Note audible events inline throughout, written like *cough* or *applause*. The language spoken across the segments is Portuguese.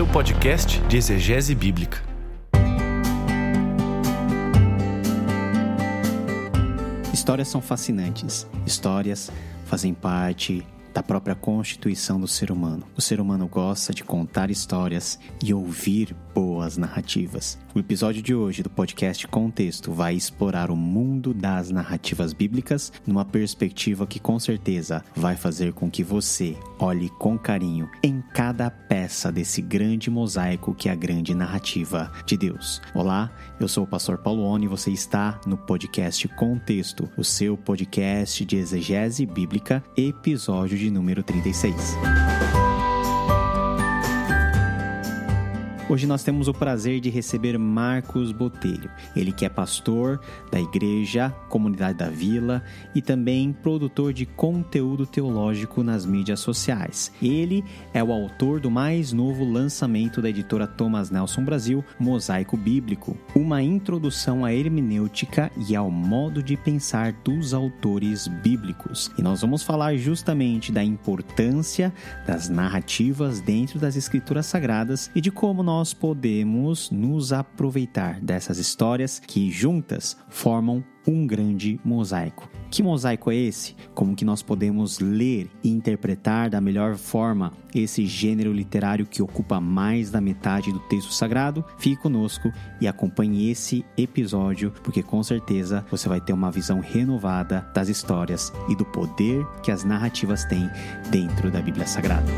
seu podcast de exegese bíblica. Histórias são fascinantes. Histórias fazem parte da própria constituição do ser humano. O ser humano gosta de contar histórias e ouvir boas narrativas. O episódio de hoje do podcast Contexto vai explorar o mundo das narrativas bíblicas numa perspectiva que com certeza vai fazer com que você olhe com carinho em cada peça desse grande mosaico que é a grande narrativa de Deus. Olá, eu sou o pastor Paulo Oni e você está no podcast Contexto, o seu podcast de exegese bíblica, episódio de número 36. Hoje nós temos o prazer de receber Marcos Botelho. Ele que é pastor da igreja, comunidade da vila e também produtor de conteúdo teológico nas mídias sociais. Ele é o autor do mais novo lançamento da editora Thomas Nelson Brasil, Mosaico Bíblico, uma introdução à hermenêutica e ao modo de pensar dos autores bíblicos. E nós vamos falar justamente da importância das narrativas dentro das escrituras sagradas e de como nós nós podemos nos aproveitar dessas histórias que juntas formam um grande mosaico. Que mosaico é esse? Como que nós podemos ler e interpretar da melhor forma esse gênero literário que ocupa mais da metade do texto sagrado? Fique conosco e acompanhe esse episódio, porque com certeza você vai ter uma visão renovada das histórias e do poder que as narrativas têm dentro da Bíblia Sagrada.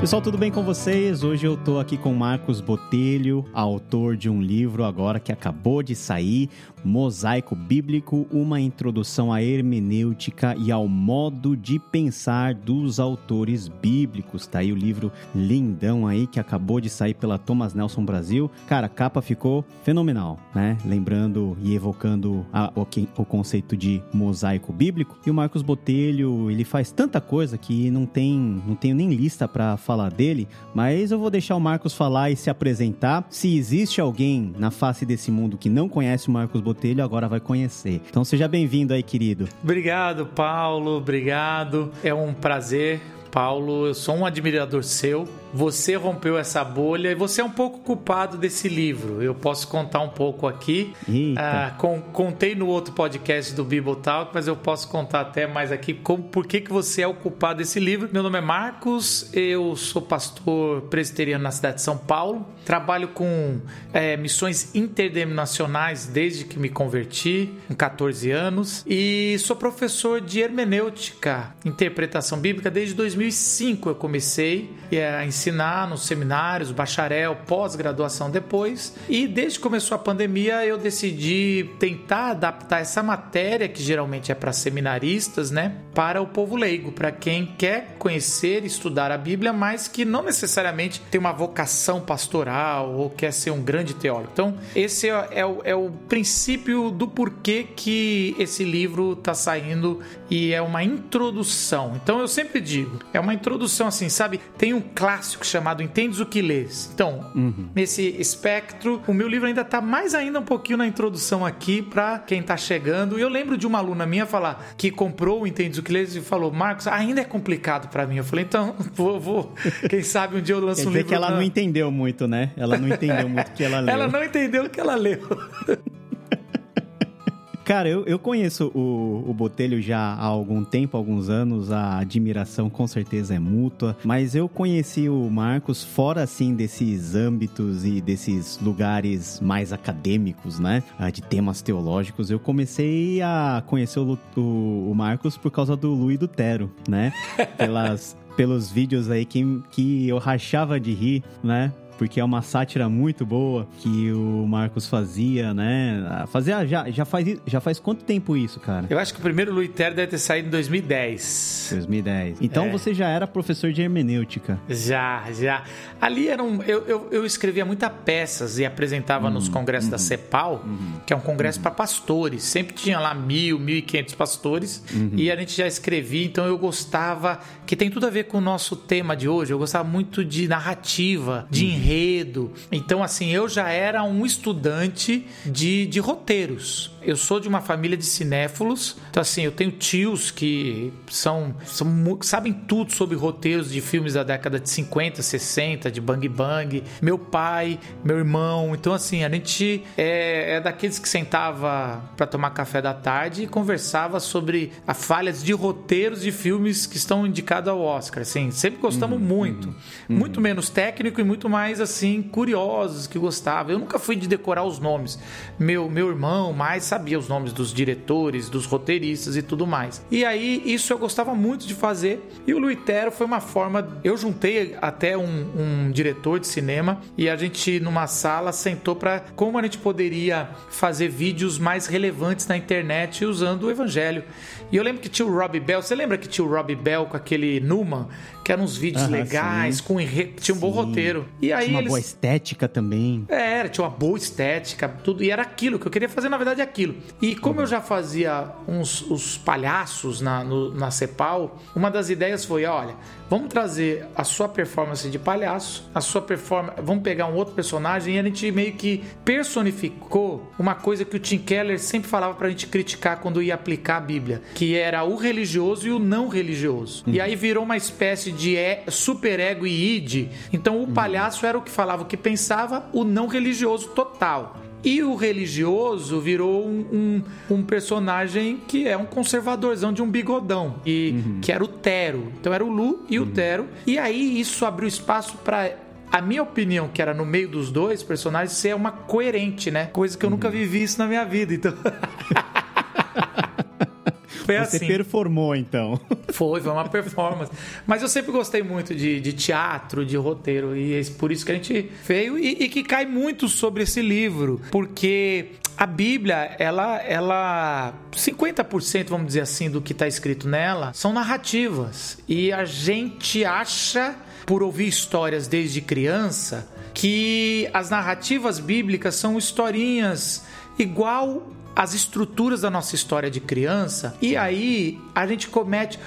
Pessoal, tudo bem com vocês? Hoje eu tô aqui com Marcos Botelho, autor de um livro agora que acabou de sair, Mosaico Bíblico, uma introdução à hermenêutica e ao modo de pensar dos autores bíblicos. Tá aí o livro lindão aí que acabou de sair pela Thomas Nelson Brasil. Cara, a capa ficou fenomenal, né? Lembrando e evocando a, o, o conceito de mosaico bíblico. E o Marcos Botelho, ele faz tanta coisa que não tem, não tenho nem lista para falar dele, mas eu vou deixar o Marcos falar e se apresentar. Se existe alguém na face desse mundo que não conhece o Marcos Botelho agora vai conhecer. Então seja bem-vindo aí, querido. Obrigado, Paulo. Obrigado. É um prazer Paulo, eu sou um admirador seu. Você rompeu essa bolha e você é um pouco culpado desse livro. Eu posso contar um pouco aqui. Ah, com, contei no outro podcast do Bible Talk, mas eu posso contar até mais aqui como, por que, que você é o culpado desse livro. Meu nome é Marcos, eu sou pastor presbiteriano na cidade de São Paulo. Trabalho com é, missões interdenominacionais desde que me converti, com 14 anos. E sou professor de hermenêutica, interpretação bíblica, desde 2005 eu comecei a ensinar ensinar nos seminários, bacharel, pós-graduação depois. E desde que começou a pandemia, eu decidi tentar adaptar essa matéria, que geralmente é para seminaristas, né, para o povo leigo, para quem quer conhecer e estudar a Bíblia, mas que não necessariamente tem uma vocação pastoral ou quer ser um grande teólogo. Então, esse é, é, o, é o princípio do porquê que esse livro está saindo e é uma introdução. Então, eu sempre digo, é uma introdução assim, sabe? Tem um clássico clássico chamado Entendes o que lês. Então, uhum. nesse espectro, o meu livro ainda está mais ainda um pouquinho na introdução aqui para quem está chegando. E eu lembro de uma aluna minha falar que comprou o Entendes o que lês e falou: Marcos, ainda é complicado para mim. Eu falei: então, *laughs* vou, vou, quem sabe um dia eu lanço Quer um livro. que ela não entendeu muito, né? Ela não entendeu muito o que ela *laughs* leu. Ela não entendeu o que ela leu. *laughs* Cara, eu, eu conheço o, o Botelho já há algum tempo, alguns anos, a admiração com certeza é mútua, mas eu conheci o Marcos fora, assim, desses âmbitos e desses lugares mais acadêmicos, né, ah, de temas teológicos. Eu comecei a conhecer o, o, o Marcos por causa do Lu e do Tero, né, *laughs* pelas pelos vídeos aí que, que eu rachava de rir, né? Porque é uma sátira muito boa que o Marcos fazia, né? Fazia já, já faz já faz quanto tempo isso, cara? Eu acho que o primeiro Luiter deve ter saído em 2010. 2010. Então é. você já era professor de hermenêutica? Já, já. Ali era um, eu, eu, eu escrevia muita peças e apresentava nos uhum, congressos uhum, da CEPAL, uhum, que é um congresso uhum. para pastores. Sempre tinha lá mil, mil e quinhentos pastores uhum. e a gente já escrevia. Então eu gostava, que tem tudo a ver com o nosso tema de hoje. Eu gostava muito de narrativa, de enredo enredo. Então, assim, eu já era um estudante de, de roteiros. Eu sou de uma família de cinéfilos, então assim, eu tenho tios que são, são sabem tudo sobre roteiros de filmes da década de 50, 60, de Bang Bang. Meu pai, meu irmão, então assim, a gente é, é daqueles que sentava para tomar café da tarde e conversava sobre a falhas de roteiros de filmes que estão indicados ao Oscar. Assim, sempre gostamos uhum, muito, uhum, muito menos técnico e muito mais assim curiosos que gostava. Eu nunca fui de decorar os nomes. Meu meu irmão mais sabia os nomes dos diretores, dos roteiristas e tudo mais. E aí, isso eu gostava muito de fazer. E o Luitero foi uma forma. Eu juntei até um, um diretor de cinema e a gente, numa sala, sentou para como a gente poderia fazer vídeos mais relevantes na internet usando o evangelho. E eu lembro que tinha o Robbie Bell. Você lembra que tinha o Robbie Bell com aquele Numa? Que eram uns vídeos legais, sim. com tinha um sim. bom roteiro. E aí tinha uma eles... boa estética também. É, era, tinha uma boa estética, tudo. E era aquilo que eu queria fazer, na verdade, aquilo. E como uhum. eu já fazia uns os palhaços na, no, na Cepal, uma das ideias foi: olha, vamos trazer a sua performance de palhaço, a sua performance. Vamos pegar um outro personagem e a gente meio que personificou uma coisa que o Tim Keller sempre falava pra gente criticar quando ia aplicar a Bíblia, que era o religioso e o não religioso. Uhum. E aí virou uma espécie de superego e id. Então o uhum. palhaço era o que falava o que pensava, o não religioso total. E o religioso virou um, um, um, personagem que é um conservadorzão de um bigodão, e, uhum. que era o Tero. Então era o Lu e o uhum. Tero. E aí isso abriu espaço para a minha opinião, que era no meio dos dois personagens, ser uma coerente, né? Coisa que eu uhum. nunca vivi isso na minha vida. Então. *laughs* foi Você assim. performou, então. *laughs* Foi, foi uma performance. Mas eu sempre gostei muito de, de teatro, de roteiro, e é por isso que a gente veio e, e que cai muito sobre esse livro, porque a Bíblia, ela, ela 50%, vamos dizer assim, do que está escrito nela são narrativas. E a gente acha, por ouvir histórias desde criança, que as narrativas bíblicas são historinhas igual as estruturas da nossa história de criança e aí a gente comete.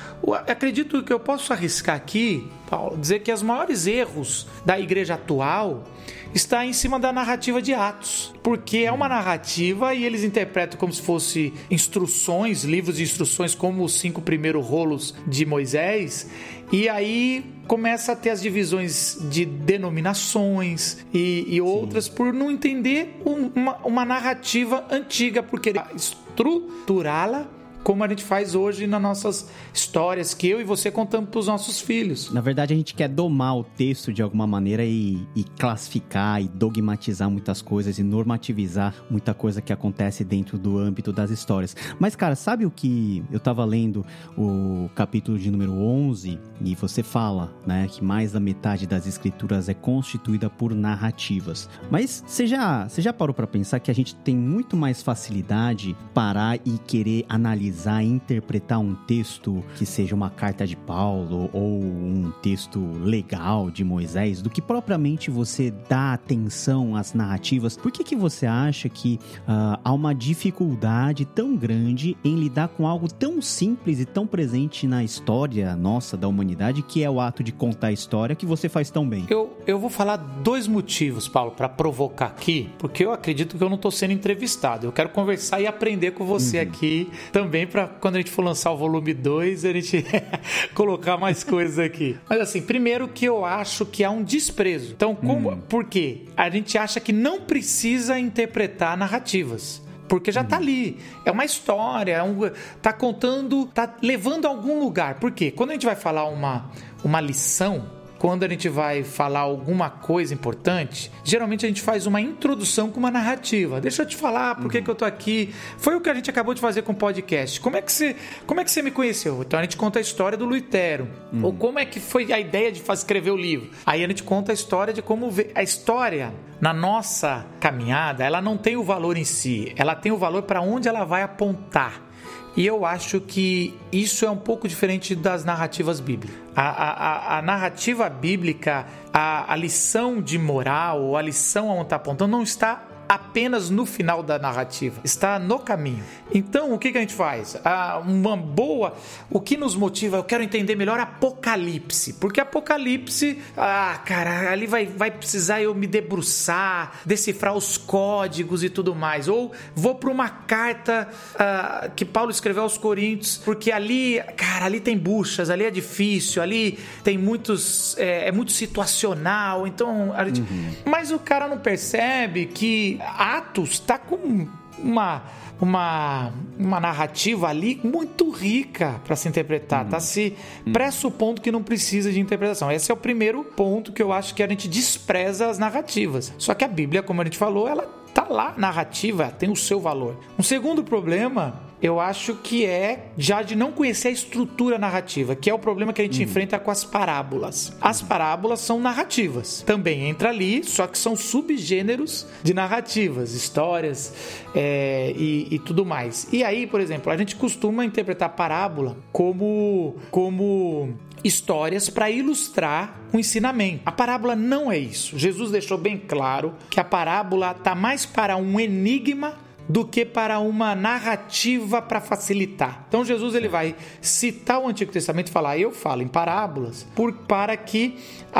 acredito que eu posso arriscar aqui, Paulo, dizer que os maiores erros da igreja atual está em cima da narrativa de Atos, porque é uma narrativa e eles interpretam como se fosse instruções, livros de instruções, como os cinco primeiros rolos de Moisés, e aí começa a ter as divisões de denominações e, e outras por não entender uma, uma narrativa antiga, porque estruturá-la como a gente faz hoje nas nossas histórias que eu e você contamos para os nossos filhos. Na verdade, a gente quer domar o texto de alguma maneira e, e, classificar e dogmatizar muitas coisas e normativizar muita coisa que acontece dentro do âmbito das histórias. Mas, cara, sabe o que eu estava lendo o capítulo de número 11 e você fala, né, que mais da metade das escrituras é constituída por narrativas. Mas você já, você já parou para pensar que a gente tem muito mais facilidade parar e querer analisar e interpretar um texto que seja uma carta de Paulo ou um texto legal de Moisés do que propriamente você dá atenção às narrativas. Por que, que você acha que uh, há uma dificuldade tão grande em lidar com algo tão simples e tão presente na história nossa da humanidade que é o ato de contar a história que você faz tão bem? Eu, eu vou falar dois motivos, Paulo, para provocar aqui, porque eu acredito que eu não estou sendo entrevistado. Eu quero conversar e aprender com você uhum. aqui também para quando a gente for lançar o volume 2, a gente *laughs* colocar mais coisas aqui. Mas assim, primeiro que eu acho que há um desprezo. Então, como, hum. por quê? A gente acha que não precisa interpretar narrativas porque já tá ali. É uma história, é um, tá contando, tá levando a algum lugar. Por quê? Quando a gente vai falar uma, uma lição, quando a gente vai falar alguma coisa importante, geralmente a gente faz uma introdução com uma narrativa. Deixa eu te falar por que, uhum. que eu tô aqui. Foi o que a gente acabou de fazer com o podcast. Como é que você, como é que você me conheceu? Então a gente conta a história do Luitero. Uhum. Ou como é que foi a ideia de fazer, escrever o livro. Aí a gente conta a história de como a história na nossa caminhada, ela não tem o valor em si, ela tem o valor para onde ela vai apontar. E eu acho que isso é um pouco diferente das narrativas bíblicas. A, a, a narrativa bíblica, a, a lição de moral, a lição aonde está apontando, não está apenas no final da narrativa, está no caminho. Então, o que, que a gente faz? Ah, uma boa. O que nos motiva? Eu quero entender melhor Apocalipse, porque Apocalipse, ah, cara, ali vai, vai precisar eu me debruçar, decifrar os códigos e tudo mais. Ou vou para uma carta ah, que Paulo escreveu aos Coríntios, porque ali, cara, ali tem buchas, ali é difícil, ali tem muitos. É, é muito situacional, então. Gente... Uhum. Mas o cara não percebe que Atos está com uma uma, uma narrativa ali muito rica para se interpretar. Uhum. Tá se pressupondo que não precisa de interpretação. Esse é o primeiro ponto que eu acho que a gente despreza as narrativas. Só que a Bíblia, como a gente falou, ela tá lá, narrativa, tem o seu valor. Um segundo problema eu acho que é já de não conhecer a estrutura narrativa, que é o problema que a gente uhum. enfrenta com as parábolas. As parábolas são narrativas, também entra ali, só que são subgêneros de narrativas, histórias é, e, e, tudo mais. E aí, por exemplo, a gente costuma interpretar parábola como, como histórias para ilustrar o ensinamento. A parábola não é isso. Jesus deixou bem claro que a parábola está mais para um enigma do que para uma narrativa para facilitar. Então Jesus ele vai citar o Antigo Testamento e falar: "Eu falo em parábolas por para que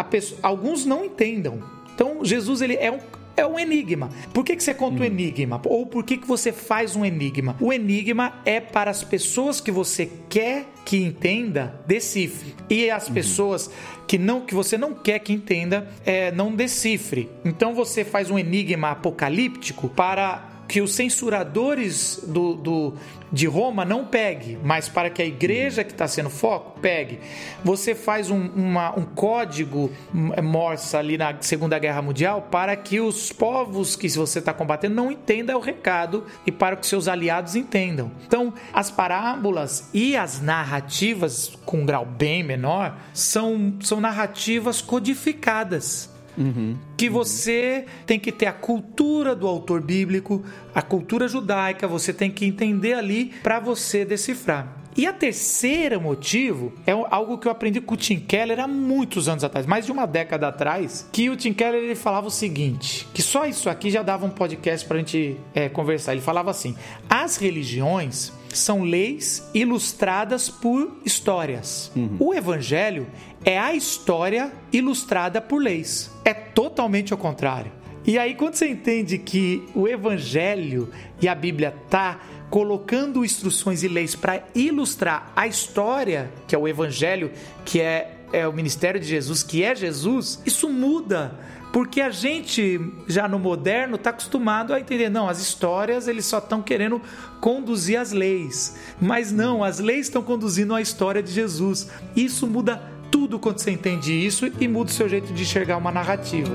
pessoa, alguns não entendam". Então Jesus ele é um é um enigma. Por que, que você conta hum. um enigma? Ou por que, que você faz um enigma? O enigma é para as pessoas que você quer que entenda, decifre. E as uhum. pessoas que não que você não quer que entenda, é, não decifre. Então você faz um enigma apocalíptico para que os censuradores do, do, de Roma não pegue, mas para que a igreja que está sendo foco pegue. Você faz um, uma, um código morsa ali na Segunda Guerra Mundial para que os povos que você está combatendo não entendam o recado e para que seus aliados entendam. Então, as parábolas e as narrativas com um grau bem menor são, são narrativas codificadas. Uhum. Que você tem que ter a cultura do autor bíblico, a cultura judaica, você tem que entender ali para você decifrar. E a terceira motivo é algo que eu aprendi com o Tim Keller há muitos anos atrás, mais de uma década atrás, que o Tim Keller ele falava o seguinte, que só isso aqui já dava um podcast para a gente é, conversar. Ele falava assim: as religiões são leis ilustradas por histórias. Uhum. O evangelho é a história ilustrada por leis. É totalmente ao contrário. E aí, quando você entende que o Evangelho e a Bíblia tá colocando instruções e leis para ilustrar a história, que é o Evangelho, que é, é o ministério de Jesus, que é Jesus, isso muda. Porque a gente, já no moderno, está acostumado a entender, não, as histórias eles só estão querendo conduzir as leis. Mas não, as leis estão conduzindo a história de Jesus. Isso muda tudo quando você entende isso e muda o seu jeito de enxergar uma narrativa.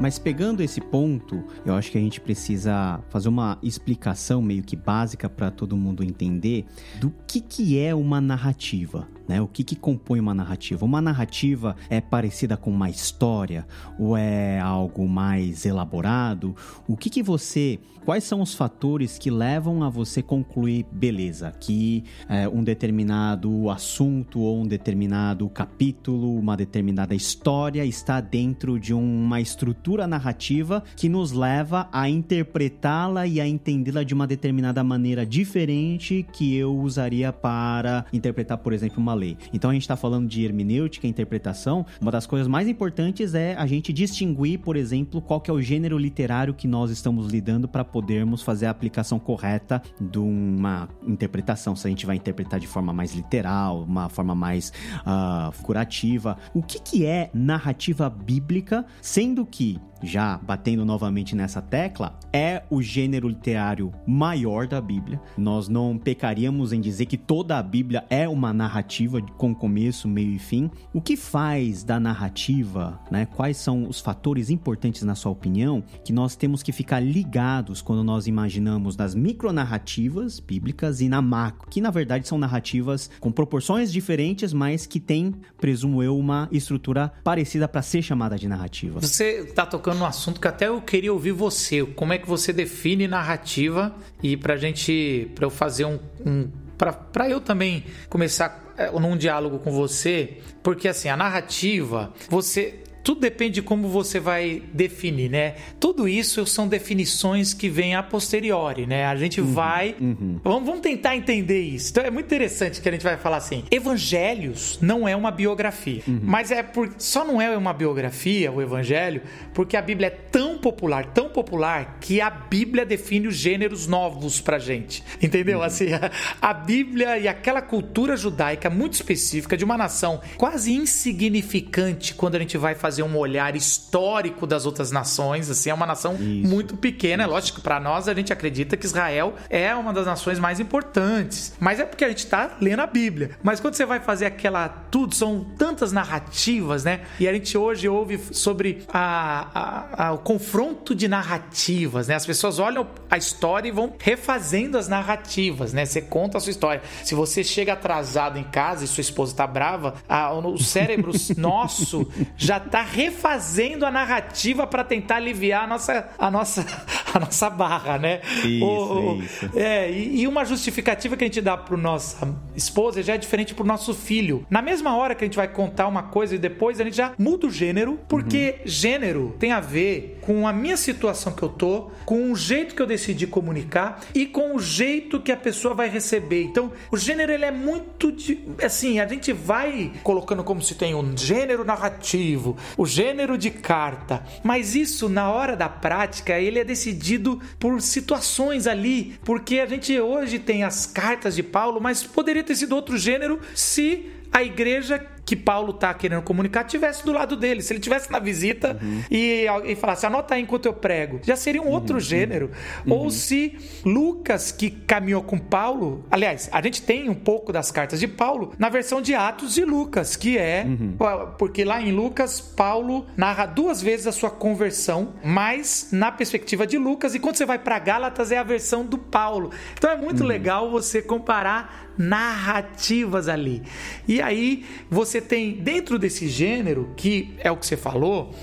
Mas pegando esse ponto, eu acho que a gente precisa fazer uma explicação meio que básica para todo mundo entender do que, que é uma narrativa. Né? O que, que compõe uma narrativa? Uma narrativa é parecida com uma história ou é algo mais elaborado? O que, que você. Quais são os fatores que levam a você concluir, beleza, que é, um determinado assunto ou um determinado capítulo, uma determinada história está dentro de uma estrutura narrativa que nos leva a interpretá-la e a entendê-la de uma determinada maneira diferente que eu usaria para interpretar, por exemplo, uma Então a gente está falando de hermenêutica, interpretação. Uma das coisas mais importantes é a gente distinguir, por exemplo, qual que é o gênero literário que nós estamos lidando para podermos fazer a aplicação correta de uma interpretação. Se a gente vai interpretar de forma mais literal, uma forma mais uh, curativa. O que, que é narrativa bíblica, sendo que já batendo novamente nessa tecla, é o gênero literário maior da Bíblia. Nós não pecaríamos em dizer que toda a Bíblia é uma narrativa com começo, meio e fim. O que faz da narrativa, né? Quais são os fatores importantes na sua opinião que nós temos que ficar ligados quando nós imaginamos nas micronarrativas bíblicas e na macro, que na verdade são narrativas com proporções diferentes, mas que têm, presumo eu, uma estrutura parecida para ser chamada de narrativa. Você está tocando no assunto que até eu queria ouvir você. Como é que você define narrativa? E pra gente, pra eu fazer um, um para eu também começar é, num diálogo com você, porque assim, a narrativa, você tudo depende de como você vai definir, né? Tudo isso são definições que vêm a posteriori, né? A gente uhum, vai. Uhum. Vamos, vamos, tentar entender isso. Então é muito interessante que a gente vai falar assim: Evangelhos não é uma biografia. Uhum. Mas é por, só não é uma biografia, o Evangelho, porque a Bíblia é tão popular, tão popular, que a Bíblia define os gêneros novos pra gente. Entendeu? Uhum. Assim, a, a Bíblia e aquela cultura judaica muito específica de uma nação quase insignificante quando a gente vai fazer fazer um olhar histórico das outras nações. Assim, é uma nação Isso. muito pequena. É lógico, para nós a gente acredita que Israel é uma das nações mais importantes. Mas é porque a gente está lendo a Bíblia. Mas quando você vai fazer aquela tudo, são tantas narrativas, né? E a gente hoje ouve sobre a, a, a, o confronto de narrativas, né? As pessoas olham a história e vão refazendo as narrativas, né? Você conta a sua história. Se você chega atrasado em casa e sua esposa está brava, a, o cérebro *laughs* nosso já está refazendo a narrativa para tentar aliviar a nossa, a nossa, *laughs* a nossa barra, né? Isso, o, isso. É, e, e, uma justificativa que a gente dá para nossa esposa já é diferente para o nosso filho. Na mesma hora que a gente vai contar uma coisa e depois a gente já muda o gênero, porque uhum. gênero tem a ver com a minha situação que eu tô, com o jeito que eu decidi comunicar e com o jeito que a pessoa vai receber. Então, o gênero ele é muito de, assim, a gente vai colocando como se tem um gênero narrativo, o gênero de carta, mas isso na hora da prática ele é decidido por situações ali, porque a gente hoje tem as cartas de Paulo, mas poderia ter sido outro gênero se a igreja que Paulo está querendo comunicar tivesse do lado dele. Se ele tivesse na visita uhum. e, e falasse, anota aí enquanto eu prego, já seria um outro uhum. gênero. Uhum. Ou se Lucas, que caminhou com Paulo, aliás, a gente tem um pouco das cartas de Paulo na versão de Atos de Lucas, que é, uhum. porque lá em Lucas, Paulo narra duas vezes a sua conversão, mas na perspectiva de Lucas, e quando você vai para Gálatas é a versão do Paulo. Então é muito uhum. legal você comparar narrativas ali. E aí você tem dentro desse gênero, que é o que você falou,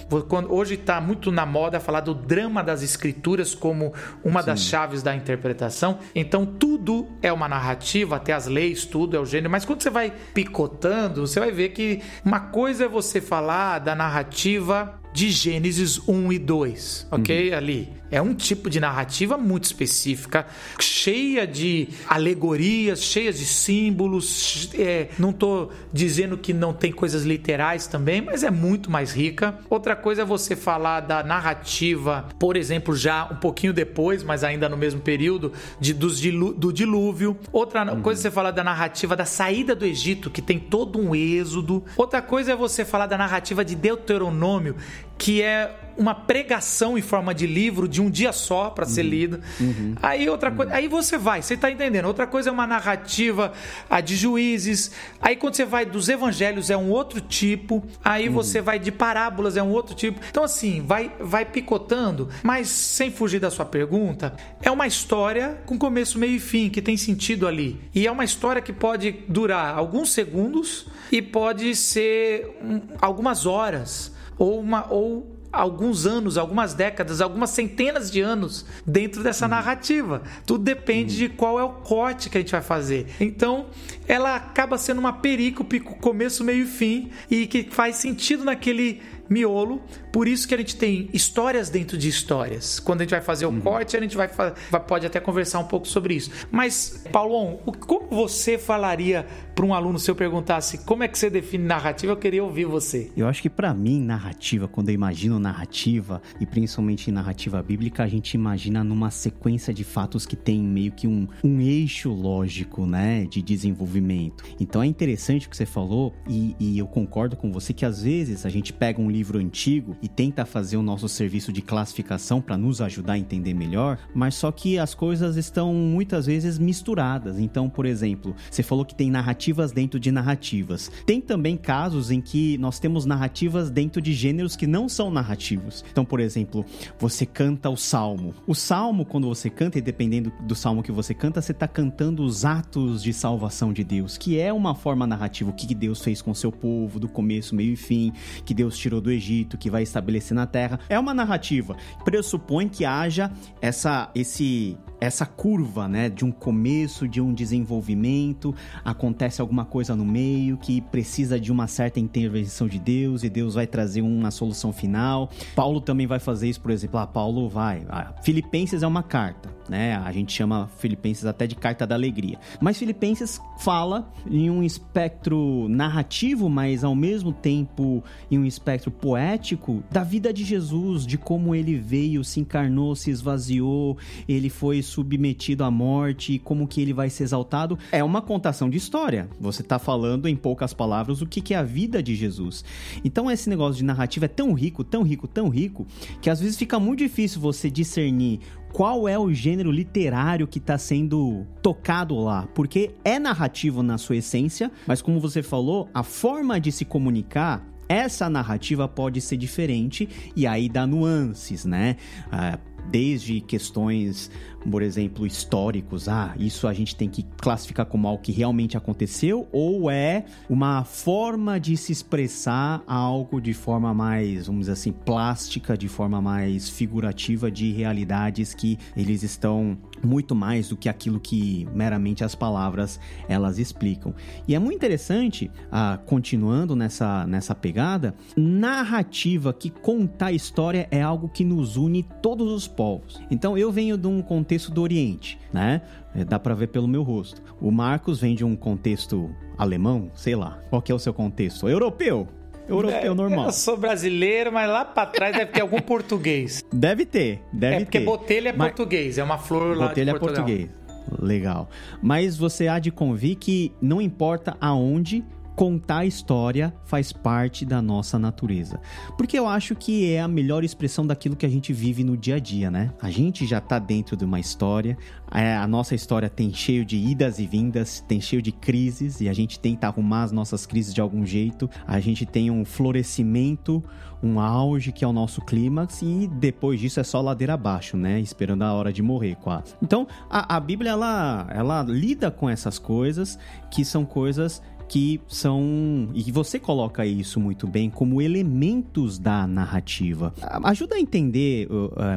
hoje está muito na moda falar do drama das escrituras como uma Sim. das chaves da interpretação. Então tudo é uma narrativa, até as leis, tudo é o gênero. Mas quando você vai picotando, você vai ver que uma coisa é você falar da narrativa de Gênesis 1 e 2, ok? Uhum. Ali. É um tipo de narrativa muito específica, cheia de alegorias, cheia de símbolos. É, não estou dizendo que não tem coisas literais também, mas é muito mais rica. Outra coisa é você falar da narrativa, por exemplo, já um pouquinho depois, mas ainda no mesmo período, de, dos dilu, do dilúvio. Outra uhum. coisa é você falar da narrativa da saída do Egito, que tem todo um êxodo. Outra coisa é você falar da narrativa de Deuteronômio, que é uma pregação em forma de livro de um dia só para ser uhum. lido. Uhum. Aí outra uhum. coisa, aí você vai, você está entendendo. Outra coisa é uma narrativa a de juízes. Aí quando você vai dos evangelhos é um outro tipo. Aí uhum. você vai de parábolas é um outro tipo. Então assim, vai vai picotando, mas sem fugir da sua pergunta, é uma história com começo, meio e fim que tem sentido ali. E é uma história que pode durar alguns segundos e pode ser um, algumas horas ou uma ou alguns anos, algumas décadas, algumas centenas de anos dentro dessa uhum. narrativa. Tudo depende de qual é o corte que a gente vai fazer. Então, ela acaba sendo uma perícope começo, meio e fim e que faz sentido naquele miolo. Por isso que a gente tem histórias dentro de histórias. Quando a gente vai fazer o uhum. corte, a gente vai, vai, pode até conversar um pouco sobre isso. Mas, Paulon, como você falaria para um aluno se eu perguntasse como é que você define narrativa? Eu queria ouvir você. Eu acho que para mim, narrativa, quando eu imagino narrativa, e principalmente narrativa bíblica, a gente imagina numa sequência de fatos que tem meio que um, um eixo lógico, né, de desenvolvimento. Então é interessante o que você falou, e, e eu concordo com você que às vezes a gente pega um livro antigo e tenta fazer o nosso serviço de classificação para nos ajudar a entender melhor, mas só que as coisas estão muitas vezes misturadas. Então, por exemplo, você falou que tem narrativas dentro de narrativas. Tem também casos em que nós temos narrativas dentro de gêneros que não são narrativos. Então, por exemplo, você canta o salmo. O salmo, quando você canta, e dependendo do salmo que você canta, você está cantando os atos de salvação de Deus, que é uma forma narrativa, o que Deus fez com seu povo, do começo, meio e fim, que Deus tirou do do Egito, que vai estabelecer na terra. É uma narrativa. Pressupõe que haja essa, esse, essa curva, né, de um começo, de um desenvolvimento, acontece alguma coisa no meio que precisa de uma certa intervenção de Deus e Deus vai trazer uma solução final. Paulo também vai fazer isso, por exemplo, ah, Paulo vai, ah, Filipenses é uma carta, né? A gente chama Filipenses até de carta da alegria. Mas Filipenses fala em um espectro narrativo, mas ao mesmo tempo em um espectro poético da vida de Jesus, de como ele veio, se encarnou, se esvaziou, ele foi submetido à morte, como que ele vai ser exaltado, é uma contação de história. Você está falando em poucas palavras o que, que é a vida de Jesus. Então esse negócio de narrativa é tão rico, tão rico, tão rico, que às vezes fica muito difícil você discernir qual é o gênero literário que está sendo tocado lá, porque é narrativo na sua essência, mas como você falou, a forma de se comunicar essa narrativa pode ser diferente e aí dá nuances, né? Ah, desde questões por exemplo, históricos, ah, isso a gente tem que classificar como algo que realmente aconteceu, ou é uma forma de se expressar algo de forma mais, vamos dizer assim, plástica, de forma mais figurativa de realidades que eles estão muito mais do que aquilo que meramente as palavras elas explicam. E é muito interessante, ah, continuando nessa, nessa pegada, narrativa que contar história é algo que nos une todos os povos. Então eu venho de um contexto contexto do Oriente, né? É, dá para ver pelo meu rosto. O Marcos vem de um contexto alemão, sei lá. Qual que é o seu contexto? Europeu. Europeu é, normal. Eu sou brasileiro, mas lá para trás deve ter algum português. *laughs* Deve ter, deve ter. É porque ter. botelho é mas... português, é uma flor lá botelho de Portugal. é português. Legal. Mas você há de convir que não importa aonde contar a história faz parte da nossa natureza. Porque eu acho que é a melhor expressão daquilo que a gente vive no dia a dia, né? A gente já tá dentro de uma história, é, a nossa história tem cheio de idas e vindas, tem cheio de crises e a gente tenta arrumar as nossas crises de algum jeito. A gente tem um florescimento, um auge que é o nosso clímax e depois disso é só ladeira abaixo, né? Esperando a hora de morrer, quase. Então, a, a Bíblia ela, ela lida com essas coisas que são coisas que são. E você coloca isso muito bem como elementos da narrativa. Ajuda a entender,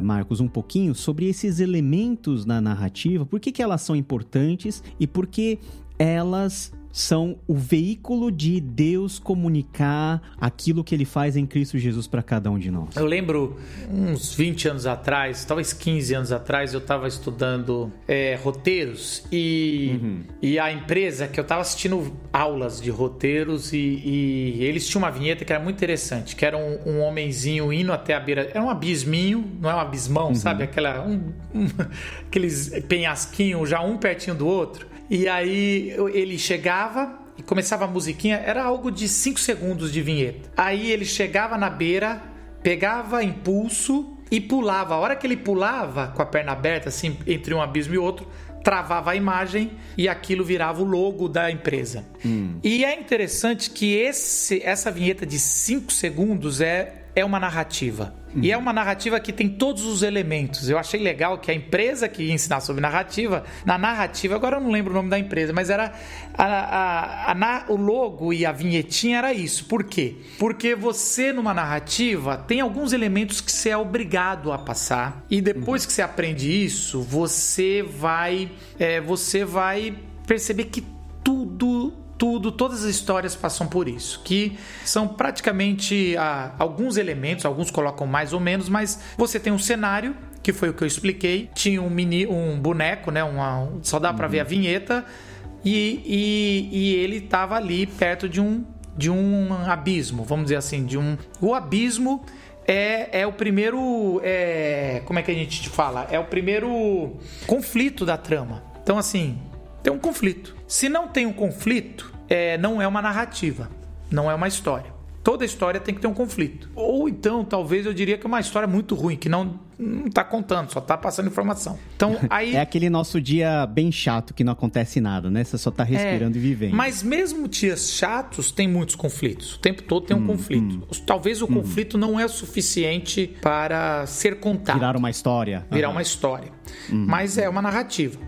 Marcos, um pouquinho sobre esses elementos na narrativa, por que, que elas são importantes e por que elas são o veículo de Deus comunicar aquilo que ele faz em Cristo Jesus para cada um de nós. Eu lembro uns 20 anos atrás, talvez 15 anos atrás, eu estava estudando é, roteiros e, uhum. e a empresa que eu estava assistindo aulas de roteiros e, e, eles tinham uma vinheta que era muito interessante, que era um, um homenzinho indo até a beira, era um abisminho, não é um abismão, uhum. sabe? Aquela, um, um, *laughs* aqueles penhasquinhos já um pertinho do outro. E aí ele chegava e começava a musiquinha, era algo de 5 segundos de vinheta. Aí ele chegava na beira, pegava impulso e pulava. A hora que ele pulava com a perna aberta, assim, entre um abismo e outro, travava a imagem e aquilo virava o logo da empresa. Hum. E é interessante que esse, essa vinheta de 5 segundos é é uma narrativa. Uhum. E é uma narrativa que tem todos os elementos. Eu achei legal que a empresa que ia ensinar sobre narrativa, na narrativa, agora eu não lembro o nome da empresa, mas era a, a, a, o logo e a vinhetinha era isso. Por quê? Porque você, numa narrativa, tem alguns elementos que você é obrigado a passar. E depois uhum. que você aprende isso, você vai. É, você vai perceber que tudo tudo, todas as histórias passam por isso, que são praticamente ah, alguns elementos, alguns colocam mais ou menos, mas você tem um cenário que foi o que eu expliquei, tinha um mini, um boneco, né, uma, só dá para ver a uhum. vinheta e, e, e ele estava ali perto de um de um abismo, vamos dizer assim, de um o abismo é, é o primeiro. É, como é que a gente fala? É o primeiro conflito da trama. Então, assim, tem um conflito. Se não tem um conflito, é, não é uma narrativa, não é uma história. Toda história tem que ter um conflito. Ou então, talvez eu diria que é uma história muito ruim, que não, não tá contando, só tá passando informação. Então, *laughs* aí. é aquele nosso dia bem chato que não acontece nada, né? Você só tá respirando é, e vivendo. Mas mesmo dias chatos, tem muitos conflitos. O tempo todo tem um hum, conflito. Hum. Talvez o hum. conflito não é o suficiente para ser contado. Virar uma história. Virar uhum. uma história. Uhum. Mas é uma narrativa.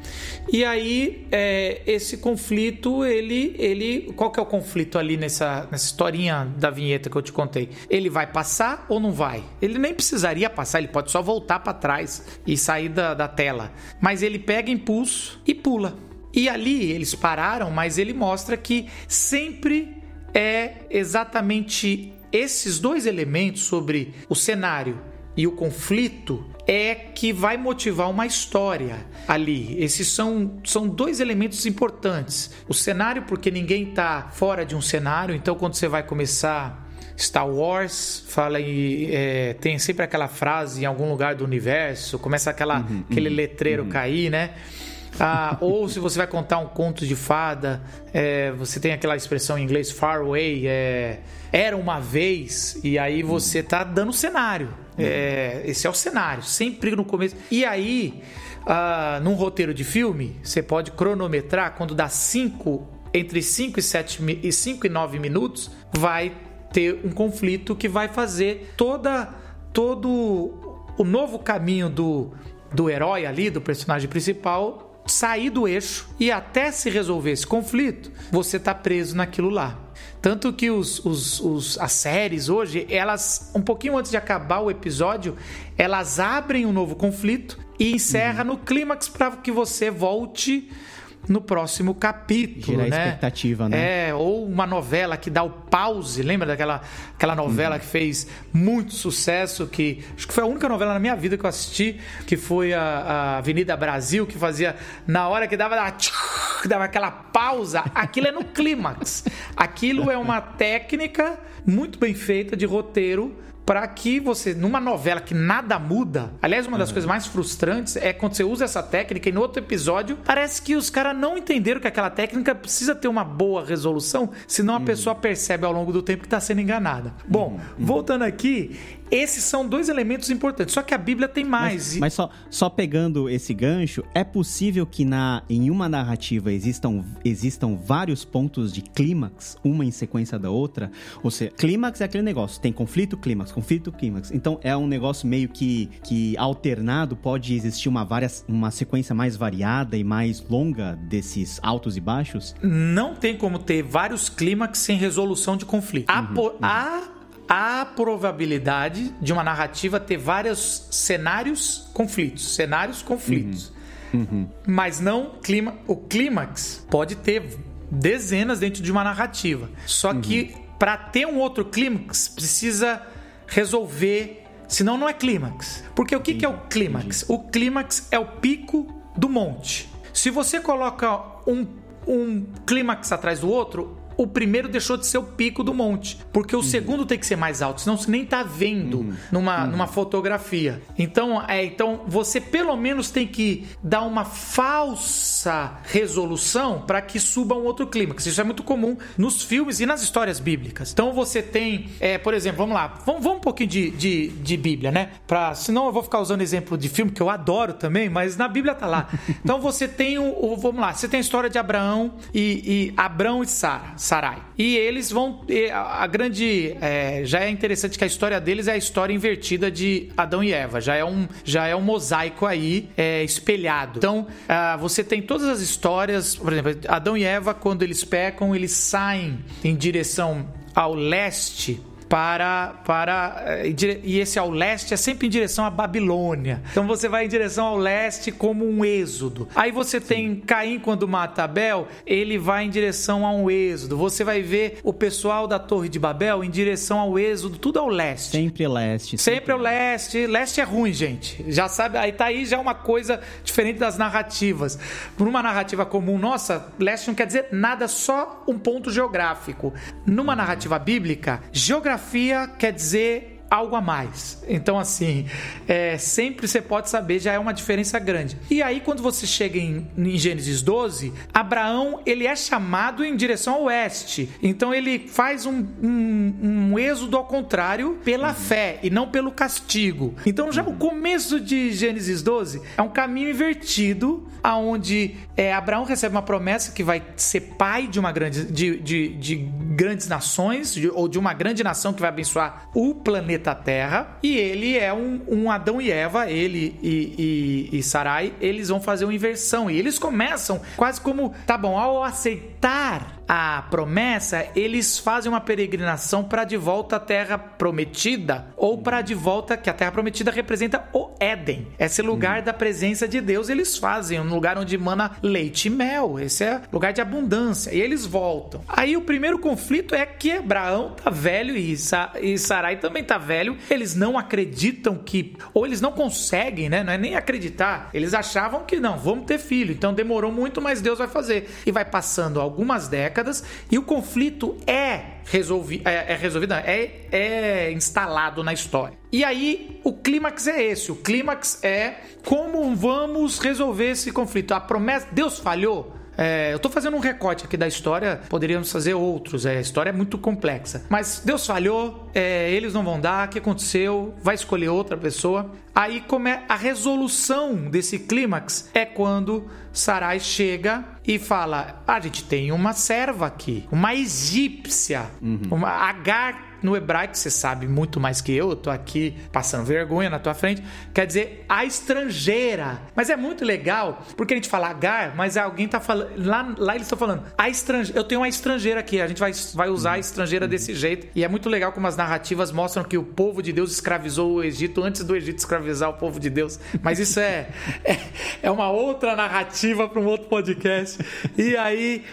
E aí, é, esse conflito, ele, ele. Qual que é o conflito ali nessa, nessa historinha da vinheta que eu te contei? Ele vai passar ou não vai? Ele nem precisaria passar, ele pode só voltar para trás e sair da, da tela. Mas ele pega impulso e pula. E ali eles pararam, mas ele mostra que sempre é exatamente esses dois elementos sobre o cenário e o conflito é que vai motivar uma história ali. Esses são, são dois elementos importantes. O cenário, porque ninguém está fora de um cenário, então quando você vai começar Star Wars fala e é, tem sempre aquela frase em algum lugar do universo, começa aquela, uhum, aquele uhum, letreiro uhum. cair, né? Ah, *laughs* ou se você vai contar um conto de fada, é, você tem aquela expressão em inglês far away, é, era uma vez, e aí você tá dando cenário. É, esse é o cenário, sempre no começo. E aí, ah, num roteiro de filme, você pode cronometrar quando dá 5, entre 5 e 7 e 5 e 9 minutos, vai ter um conflito que vai fazer toda todo o novo caminho do, do herói ali, do personagem principal, sair do eixo e até se resolver esse conflito, você tá preso naquilo lá. Tanto que os, os, os, as séries hoje, elas, um pouquinho antes de acabar o episódio, elas abrem um novo conflito e encerra uhum. no clímax para que você volte no próximo capítulo, Gerar né? expectativa, né? É, ou uma novela que dá o pause, lembra daquela aquela novela uhum. que fez muito sucesso, que acho que foi a única novela na minha vida que eu assisti, que foi a, a Avenida Brasil, que fazia na hora que dava, dava, dava aquela pausa, aquilo é no clímax. Aquilo é uma técnica muito bem feita de roteiro para que você, numa novela que nada muda, aliás, uma das uhum. coisas mais frustrantes é quando você usa essa técnica e no outro episódio parece que os caras não entenderam que aquela técnica precisa ter uma boa resolução, senão a uhum. pessoa percebe ao longo do tempo que está sendo enganada. Bom, uhum. voltando aqui, esses são dois elementos importantes. Só que a Bíblia tem mais. Mas, mas só, só pegando esse gancho, é possível que na, em uma narrativa existam, existam vários pontos de clímax, uma em sequência da outra? Ou seja, clímax é aquele negócio, tem conflito, clímax, conflito, clímax. Então é um negócio meio que, que alternado, pode existir uma, várias, uma sequência mais variada e mais longa desses altos e baixos? Não tem como ter vários clímax sem resolução de conflito. Uhum, a, uhum. a há probabilidade de uma narrativa ter vários cenários conflitos, cenários conflitos. Uhum. Uhum. Mas não clima, o clímax pode ter dezenas dentro de uma narrativa. Só uhum. que para ter um outro clímax precisa resolver, senão não é clímax. Porque o que, que é o clímax? O clímax é o pico do monte. Se você coloca um, um clímax atrás do outro, o primeiro deixou de ser o pico do monte. Porque o uhum. segundo tem que ser mais alto, senão você nem tá vendo uhum. Numa, uhum. numa fotografia. Então, é, então, você pelo menos tem que dar uma falsa resolução para que suba um outro clímax. Isso é muito comum nos filmes e nas histórias bíblicas. Então você tem, é, por exemplo, vamos lá, vamos, vamos um pouquinho de, de, de Bíblia, né? Pra, senão eu vou ficar usando exemplo de filme que eu adoro também, mas na Bíblia tá lá. *laughs* Então você tem o, o vamos lá, você tem a história de Abraão e, e Abraão e Sara. Sarai. E eles vão. A grande. É, já é interessante que a história deles é a história invertida de Adão e Eva. Já é um, já é um mosaico aí é, espelhado. Então, uh, você tem todas as histórias. Por exemplo, Adão e Eva, quando eles pecam, eles saem em direção ao leste para para eh, e esse ao leste é sempre em direção à Babilônia. Então você vai em direção ao leste como um êxodo. Aí você tem Caim quando mata Abel, ele vai em direção a um êxodo. Você vai ver o pessoal da Torre de Babel em direção ao êxodo, tudo ao leste. Sempre leste. Sempre, sempre ao leste. Leste é ruim, gente. Já sabe, aí tá aí já uma coisa diferente das narrativas. Por uma narrativa comum nossa, leste não quer dizer nada, só um ponto geográfico. Numa narrativa bíblica, geografia geografia quer dizer algo a mais. Então, assim, é, sempre você pode saber, já é uma diferença grande. E aí, quando você chega em, em Gênesis 12, Abraão ele é chamado em direção ao oeste. Então, ele faz um, um, um êxodo ao contrário pela fé e não pelo castigo. Então, já o começo de Gênesis 12 é um caminho invertido, aonde é, Abraão recebe uma promessa que vai ser pai de uma grande de, de, de grandes nações de, ou de uma grande nação que vai abençoar o planeta Terra e ele é um, um Adão e Eva ele e, e, e Sarai eles vão fazer uma inversão. E eles começam quase como tá bom ao aceitar a promessa, eles fazem uma peregrinação para de volta à terra prometida ou para de volta que a terra prometida representa o Éden. Esse lugar da presença de Deus, eles fazem, um lugar onde mana leite e mel. Esse é lugar de abundância. E eles voltam. Aí o primeiro conflito é que Abraão tá velho e, Sa e Sarai também tá velho. Eles não acreditam que ou eles não conseguem, né? Não é nem acreditar. Eles achavam que não, vamos ter filho. Então demorou muito, mas Deus vai fazer. E vai passando algumas décadas décadas e o conflito é, resolvi é, é resolvido, é, é instalado na história. E aí o clímax é esse: o clímax é como vamos resolver esse conflito. A promessa, Deus falhou. É, eu estou fazendo um recorte aqui da história, poderíamos fazer outros, é, a história é muito complexa. Mas Deus falhou, é, eles não vão dar, o que aconteceu? Vai escolher outra pessoa. Aí como é a resolução desse clímax é quando Sarai chega e fala: a gente tem uma serva aqui, uma egípcia, uhum. uma Agar no hebraico, você sabe muito mais que eu, eu tô aqui passando vergonha na tua frente, quer dizer a estrangeira. Mas é muito legal, porque a gente fala Agar, mas alguém tá falando. Lá, lá eles estão falando, a estrangeira. Eu tenho uma estrangeira aqui, a gente vai, vai usar a estrangeira desse jeito. E é muito legal como as narrativas mostram que o povo de Deus escravizou o Egito antes do Egito escravizar o povo de Deus. Mas isso é, *laughs* é, é uma outra narrativa para um outro podcast. E aí.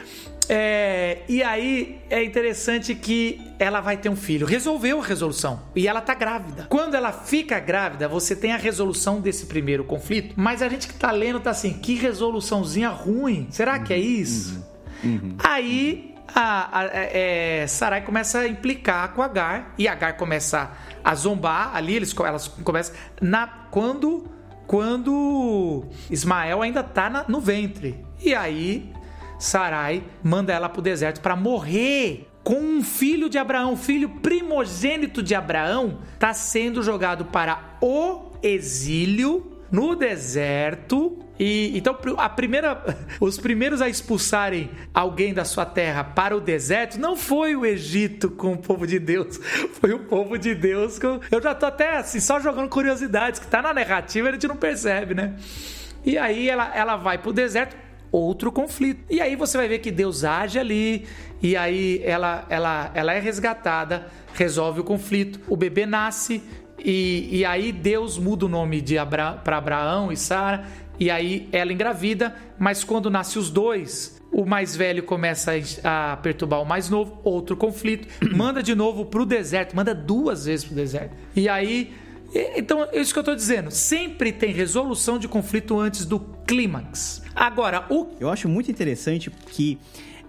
É, e aí é interessante que ela vai ter um filho. Resolveu a resolução. E ela tá grávida. Quando ela fica grávida, você tem a resolução desse primeiro conflito. Mas a gente que tá lendo tá assim: que resoluçãozinha ruim. Será que é uhum, isso? Uhum, uhum, aí a, a, é, Sarai começa a implicar com Agar. E Agar começa a zombar ali. Eles, elas começam. Na, quando, quando Ismael ainda tá na, no ventre. E aí Sarai manda ela para o deserto para morrer com um filho de Abraão, filho primogênito de Abraão, está sendo jogado para o exílio no deserto. E então a primeira, *laughs* os primeiros a expulsarem alguém da sua terra para o deserto não foi o Egito com o povo de Deus, *laughs* foi o povo de Deus. Com, eu já tô até assim só jogando curiosidades que tá na narrativa a gente não percebe, né? E aí ela, ela vai o deserto outro conflito. E aí você vai ver que Deus age ali, e aí ela, ela, ela é resgatada, resolve o conflito, o bebê nasce, e, e aí Deus muda o nome de Abra, para Abraão e Sara, e aí ela engravida, mas quando nasce os dois, o mais velho começa a perturbar o mais novo, outro conflito, manda de novo pro deserto, manda duas vezes pro deserto. E aí então, é isso que eu estou dizendo. Sempre tem resolução de conflito antes do clímax. Agora, o. Eu acho muito interessante que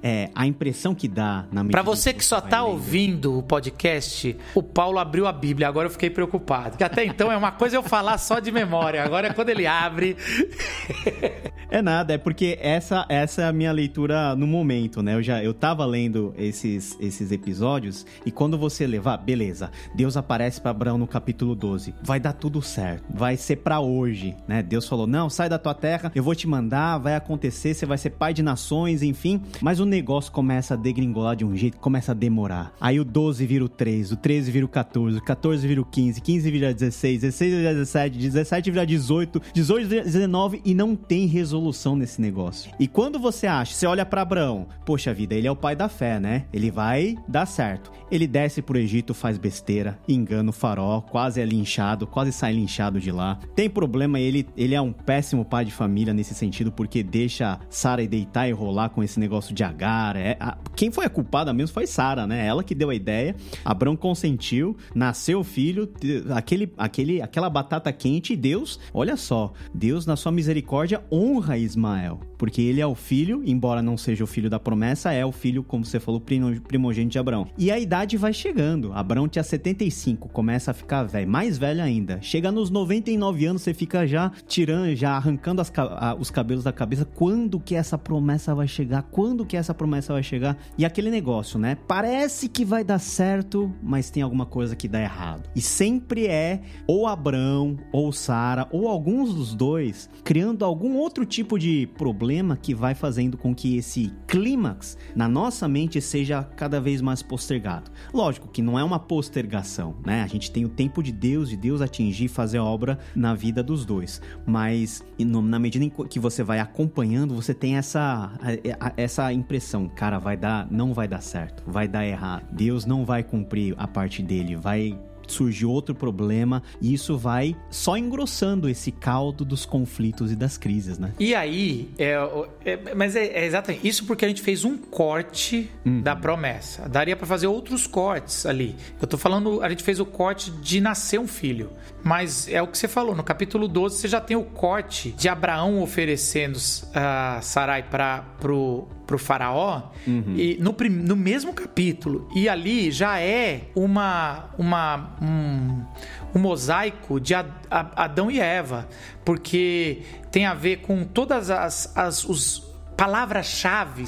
é, a impressão que dá na Para você que só tá ouvindo o podcast, o Paulo abriu a Bíblia, agora eu fiquei preocupado. Porque até então é uma coisa eu falar só de memória, agora é quando ele abre. é nada, é porque essa, essa é a minha leitura no momento, né? Eu já eu tava lendo esses, esses episódios e quando você levar, beleza, Deus aparece para Abraão no capítulo 12, vai dar tudo certo, vai ser para hoje, né? Deus falou: "Não, sai da tua terra, eu vou te mandar, vai acontecer, você vai ser pai de nações, enfim". Mas o negócio começa a degringolar de um jeito, começa a demorar. Aí o 12 vira o 13, o 13 vira o 14, o 14 vira o 15, 15 vira 16, 16 vira 17, 17 vira 18, 18 vira 19 e não tem resolução nesse negócio. E quando você acha, você olha para Abraão, poxa vida, ele é o pai da fé, né? Ele vai dar certo. Ele desce pro Egito, faz besteira, engana o faraó, quase é linchado, quase sai linchado de lá. Tem problema, ele, ele é um péssimo pai de família nesse sentido, porque deixa Sara deitar e rolar com esse negócio de Agar. É, a, quem foi a culpada mesmo foi Sara, né? Ela que deu a ideia. Abraão consentiu, nasceu o filho, aquele, aquele, aquela batata quente. E Deus, olha só, Deus, na sua misericórdia, honra Ismael. Porque ele é o filho, embora não seja o filho da promessa, é o filho, como você falou, primogênito de Abraão. E a idade vai chegando. Abraão tinha 75, começa a ficar velho, mais velho ainda. Chega nos 99 anos, você fica já tirando, já arrancando as, a, os cabelos da cabeça. Quando que essa promessa vai chegar? Quando que essa promessa vai chegar? E aquele negócio, né? Parece que vai dar certo, mas tem alguma coisa que dá errado. E sempre é ou Abraão, ou Sara, ou alguns dos dois, criando algum outro tipo de problema que vai fazendo com que esse clímax na nossa mente seja cada vez mais postergado. Lógico que não é uma postergação, né? A gente tem o tempo de Deus, de Deus atingir e fazer obra na vida dos dois. Mas na medida em que você vai acompanhando, você tem essa, essa impressão, cara, vai dar, não vai dar certo, vai dar errado. Deus não vai cumprir a parte dele, vai surge outro problema e isso vai só engrossando esse caldo dos conflitos e das crises, né? E aí, é, é mas é, é, exatamente isso porque a gente fez um corte uhum. da promessa. Daria para fazer outros cortes ali. Eu tô falando, a gente fez o corte de nascer um filho, mas é o que você falou, no capítulo 12 você já tem o corte de Abraão oferecendo uh, Sarai para pro pro faraó uhum. e no, no mesmo capítulo e ali já é uma uma um, um mosaico de Adão e Eva porque tem a ver com todas as, as os palavras-chave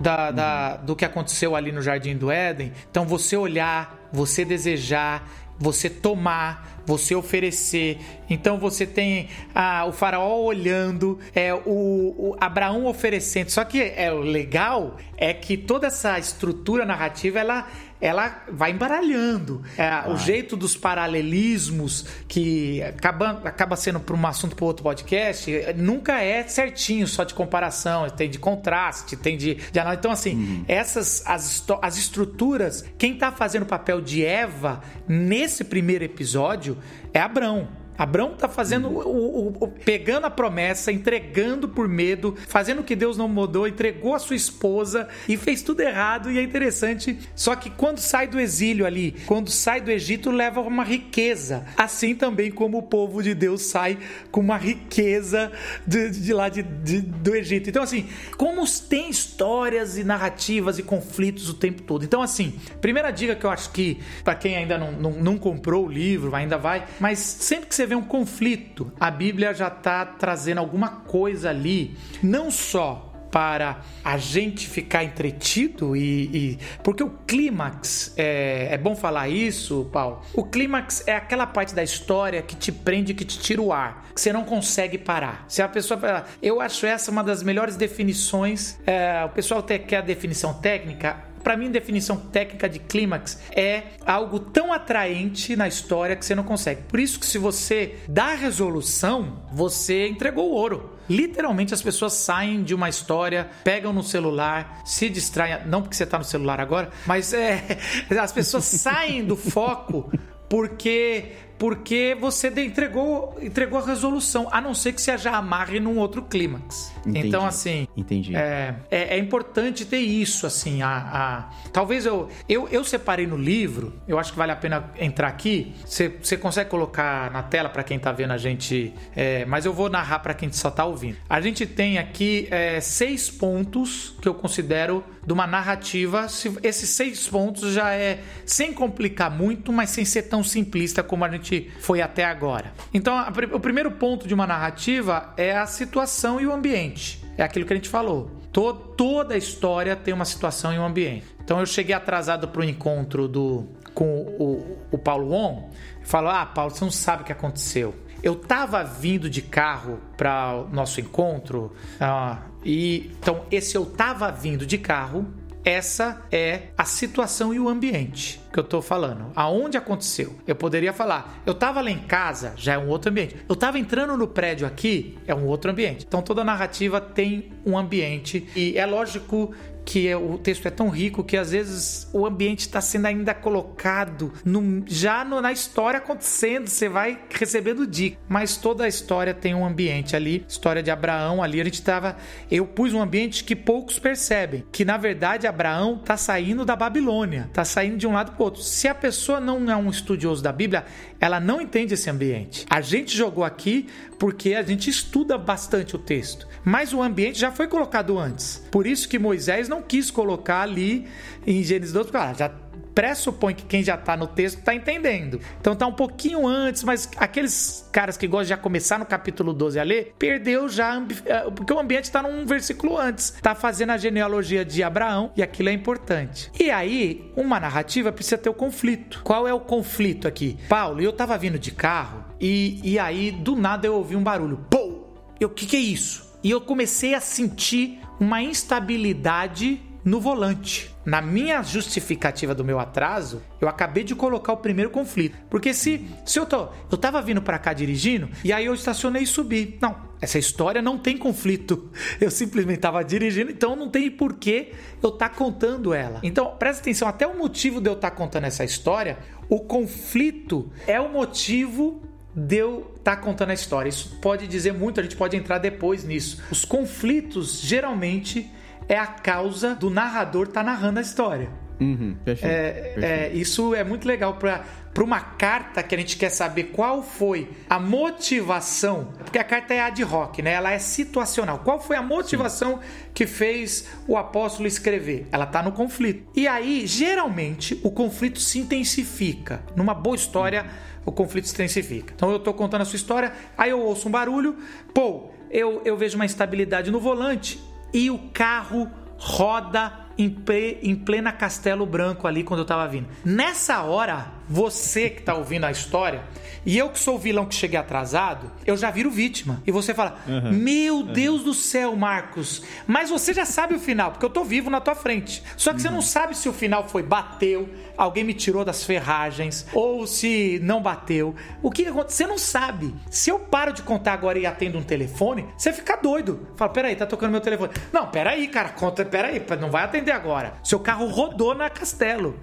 da, uhum. da, do que aconteceu ali no Jardim do Éden. Então, você olhar, você desejar, você tomar, você oferecer. Então você tem ah, o faraó olhando, é o, o, Abraão oferecendo. Só que é o legal é que toda essa estrutura narrativa ela ela vai embaralhando. É, o jeito dos paralelismos, que acaba, acaba sendo para um assunto para outro podcast, nunca é certinho só de comparação. Tem de contraste, tem de, de análise. Então, assim, uhum. essas as, as estruturas, quem está fazendo o papel de Eva nesse primeiro episódio é Abrão. Abraão está fazendo o, o, o, pegando a promessa, entregando por medo, fazendo o que Deus não mudou, entregou a sua esposa e fez tudo errado. E é interessante. Só que quando sai do exílio ali, quando sai do Egito, leva uma riqueza. Assim também como o povo de Deus sai com uma riqueza de, de lá de, de, do Egito. Então, assim, como tem histórias e narrativas e conflitos o tempo todo. Então, assim, primeira dica que eu acho que, para quem ainda não, não, não comprou o livro, ainda vai, mas sempre que você vê um conflito, a Bíblia já está trazendo alguma coisa ali, não só para a gente ficar entretido e, e, porque o clímax é, é bom falar isso, Paulo. O clímax é aquela parte da história que te prende, que te tira o ar, que você não consegue parar. Se a pessoa, eu acho essa uma das melhores definições. É, o pessoal quer a definição técnica para mim, definição técnica de clímax é algo tão atraente na história que você não consegue. Por isso que se você dá resolução, você entregou o ouro. Literalmente as pessoas saem de uma história, pegam no celular, se distraem, não porque você está no celular agora, mas é, *laughs* as pessoas saem do foco porque porque você entregou, entregou a resolução, a não ser que você já amarre num outro clímax. Então, assim, Entendi. É, é, é, importante ter isso, assim, a, a, talvez eu, eu eu separei no livro, eu acho que vale a pena entrar aqui, você, você consegue colocar na tela para quem tá vendo a gente, é, mas eu vou narrar para quem só tá ouvindo. A gente tem aqui é, seis pontos que eu considero de uma narrativa, esses seis pontos já é sem complicar muito, mas sem ser tão simplista como a gente foi até agora. Então, a, o primeiro ponto de uma narrativa é a situação e o ambiente. É aquilo que a gente falou. Todo, toda a história tem uma situação e um ambiente. Então, eu cheguei atrasado para o encontro do, com o, o Paulo On. Falou: Ah, Paulo, você não sabe o que aconteceu. Eu tava vindo de carro para o nosso encontro, uh, e então esse eu tava vindo de carro, essa é a situação e o ambiente. que eu tô falando. Aonde aconteceu? Eu poderia falar, eu tava lá em casa, já é um outro ambiente. Eu tava entrando no prédio aqui, é um outro ambiente. Então toda narrativa tem um ambiente e é lógico que é, o texto é tão rico que às vezes o ambiente está sendo ainda colocado no, já no, na história acontecendo, você vai recebendo dica, mas toda a história tem um ambiente ali, história de Abraão ali, a gente tava, eu pus um ambiente que poucos percebem, que na verdade Abraão tá saindo da Babilônia, tá saindo de um lado para outro. Se a pessoa não é um estudioso da Bíblia, ela não entende esse ambiente. A gente jogou aqui porque a gente estuda bastante o texto, mas o ambiente já foi colocado antes. Por isso que Moisés não quis colocar ali em Gênesis 12, porque ah, já pressupõe que quem já está no texto está entendendo. Então tá um pouquinho antes, mas aqueles caras que gostam de já começar no capítulo 12 a ler, perdeu já, eh, porque o ambiente está num versículo antes. Tá fazendo a genealogia de Abraão e aquilo é importante. E aí, uma narrativa precisa ter o conflito. Qual é o conflito aqui? Paulo, eu tava vindo de carro e, e aí do nada eu ouvi um barulho. Pô! Eu, o que, que é isso? E eu comecei a sentir uma instabilidade no volante. Na minha justificativa do meu atraso, eu acabei de colocar o primeiro conflito. Porque se, se eu tô. Eu tava vindo para cá dirigindo e aí eu estacionei e subi. Não, essa história não tem conflito. *laughs* Eu simplesmente tava dirigindo, então não tem porquê eu tá contando ela. Então, presta atenção, até o motivo de eu estar tá contando essa história, o conflito é o motivo de eu estar tá contando a história. Isso pode dizer muito, a gente pode entrar depois nisso. Os conflitos geralmente é a causa do narrador estar tá narrando a história. Uhum, perfeito, é, perfeito. É, isso é muito legal para uma carta que a gente quer saber qual foi a motivação, porque a carta é ad hoc, né? Ela é situacional. Qual foi a motivação Sim. que fez o apóstolo escrever? Ela está no conflito. E aí, geralmente, o conflito se intensifica. Numa boa história, o conflito se intensifica. Então eu estou contando a sua história, aí eu ouço um barulho, pô, eu, eu vejo uma instabilidade no volante e o carro roda em, em plena Castelo Branco ali quando eu tava vindo. Nessa hora, você que tá ouvindo a história, e eu que sou o vilão que cheguei atrasado, eu já viro vítima. E você fala: uhum. Meu uhum. Deus do céu, Marcos, mas você já sabe o final, porque eu tô vivo na tua frente. Só que uhum. você não sabe se o final foi bateu, alguém me tirou das ferragens, ou se não bateu. O que aconteceu? Você não sabe. Se eu paro de contar agora e atendo um telefone, você fica doido. Fala: Peraí, tá tocando meu telefone. Não, peraí, cara, conta, peraí, não vai atender agora. Seu carro rodou na Castelo.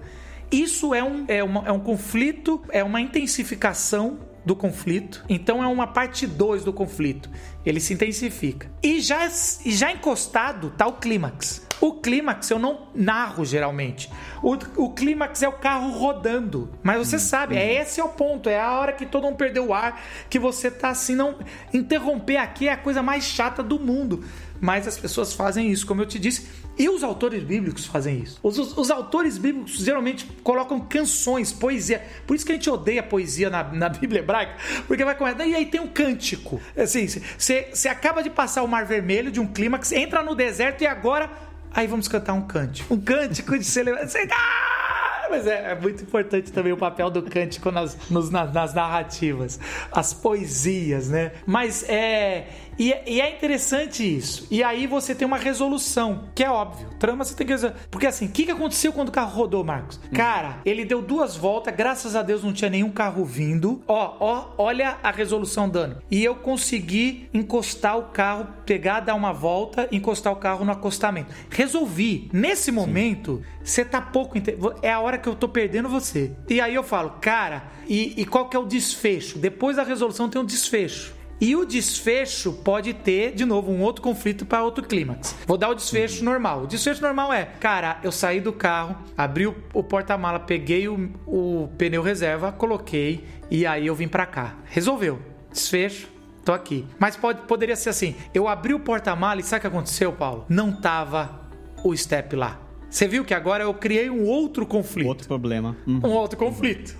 Isso é um, é, uma, é um conflito, é uma intensificação do conflito. Então é uma parte 2 do conflito. Ele se intensifica. E já, e já encostado tá o clímax. O clímax eu não narro geralmente. O, o clímax é o carro rodando. Mas você hum, sabe, hum. é esse é o ponto. É a hora que todo mundo perdeu o ar, que você tá assim, não. Interromper aqui é a coisa mais chata do mundo. Mas as pessoas fazem isso, como eu te disse e os autores bíblicos fazem isso. Os, os, os, autores bíblicos geralmente colocam canções, poesia. Por isso que a gente odeia poesia na, na Bíblia hebraica, porque vai com E aí tem um cântico. Assim, você acaba de passar o Mar Vermelho de um clímax, entra no deserto e agora. Aí vamos cantar um cântico. Um cântico de celebração. Ah, mas é, é, muito importante também o papel do cântico nas, nos, nas, nas narrativas. As poesias, né? Mas é e, e, é interessante isso. E aí você tem uma resolução, que é óbvio. Trama você tem que resolver. Porque assim, o que, que aconteceu quando o carro rodou, Marcos? Hum. Cara, ele deu duas voltas, graças a Deus não tinha nenhum carro vindo. Ó, ó, olha a resolução dando. E eu consegui encostar o carro, pegar, dar uma volta, encostar o carro no acostamento. Resolvi. Nesse momento, você tá pouco. É a hora que eu tô perdendo você. E aí eu falo, cara, e, e qual que é o desfecho? Depois da resolução tem um desfecho. E o desfecho pode ter, de novo, um outro conflito para outro clímax. Vou dar o desfecho normal. O desfecho normal é, cara, eu saí do carro, abri o, o porta-mala, peguei o, o pneu reserva, coloquei e aí eu vim para cá. Resolveu. Desfecho, tô aqui. Mas pode, poderia ser assim: eu abri o porta-mala e sabe o que aconteceu, Paulo? Não tava o step lá. Você viu que agora eu criei um outro conflito. Outro problema. Uhum. Um outro conflito.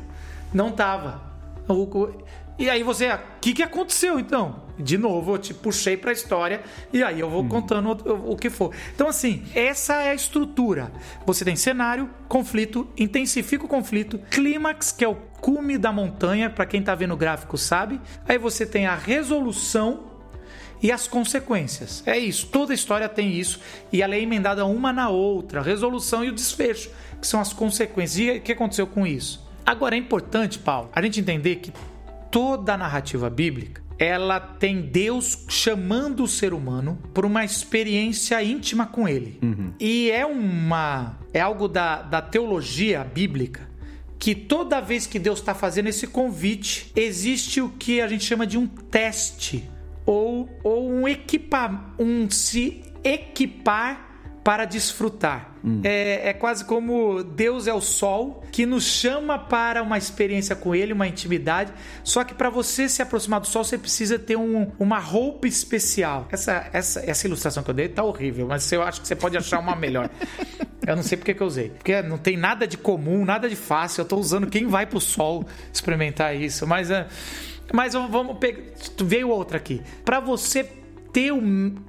Não tava. E aí você, o que, que aconteceu então? De novo, eu te puxei para a história e aí eu vou uhum. contando o, o, que for. Então, assim, essa é a estrutura. Você tem cenário, conflito, intensifica o conflito, clímax, que é o cume da montanha, para quem tá vendo o gráfico sabe. Aí você tem a resolução e as consequências. É isso, toda história tem isso e ela é emendada uma na outra, a resolução e o desfecho, que são as consequências. E o que aconteceu com isso? Agora é importante, Paulo, a gente entender que toda a narrativa bíblica ela tem Deus chamando o ser humano por uma experiência íntima com ele. Uhum. E é uma é algo da, da teologia bíblica que toda vez que Deus está fazendo esse convite, existe o que a gente chama de um teste ou, ou um equipar, um se equipar para desfrutar. Hum. É, é, quase como Deus é o sol que nos chama para uma experiência com Ele, uma intimidade. Só que para você se aproximar do sol, você precisa ter um, uma roupa especial. Essa, essa, essa ilustração que eu dei tá horrível, mas eu acho que você pode achar uma melhor. Eu não sei porque que eu usei. Porque não tem nada de comum, nada de fácil. Eu tô usando quem vai pro sol experimentar isso. Mas, uh, mas vamos pegar. Veio outra aqui. Para você ter o,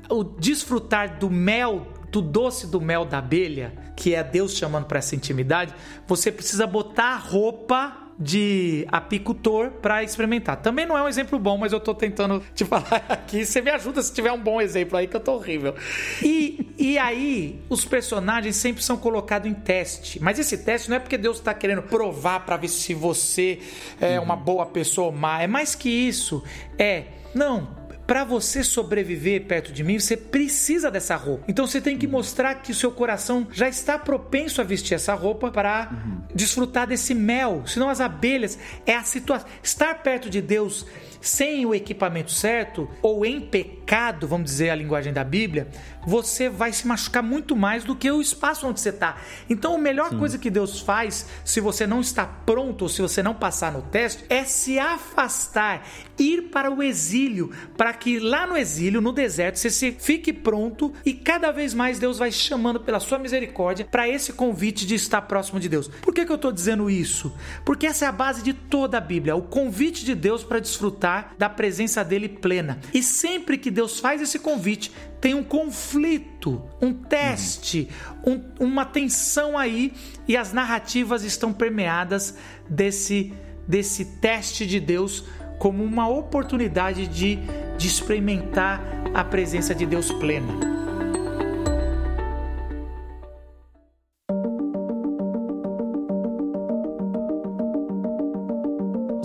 o desfrutar do mel do doce do mel da abelha, que é Deus chamando para essa intimidade, você precisa botar a roupa de apicultor para experimentar. Também não é um exemplo bom, mas eu tô tentando te *laughs* falar aqui. Você me ajuda se tiver um bom exemplo aí, que eu tô horrível. E, e aí, os personagens sempre são colocados em teste. Mas esse teste não é porque Deus está querendo provar para ver se você é uma boa pessoa ou má. É mais que isso. É, não, para você sobreviver perto de mim, você precisa dessa roupa. Então você tem que mostrar que o seu coração já está propenso a vestir essa roupa para uhum. desfrutar desse mel. Senão as abelhas é a situação. Estar perto de Deus sem o equipamento certo ou em pecado, vamos dizer a linguagem da Bíblia, você vai se machucar muito mais do que o espaço onde você está. Então, a melhor Sim. coisa que Deus faz, se você não está pronto ou se você não passar no teste, é se afastar, ir para o exílio, para que lá no exílio, no deserto, você se fique pronto e cada vez mais Deus vai chamando pela sua misericórdia para esse convite de estar próximo de Deus. Por que, que eu estou dizendo isso? Porque essa é a base de toda a Bíblia, o convite de Deus para desfrutar da presença dele plena. E sempre que Deus faz esse convite, tem um conflito, um teste, um, uma tensão aí e as narrativas estão permeadas desse, desse teste de Deus como uma oportunidade de, de experimentar a presença de Deus plena.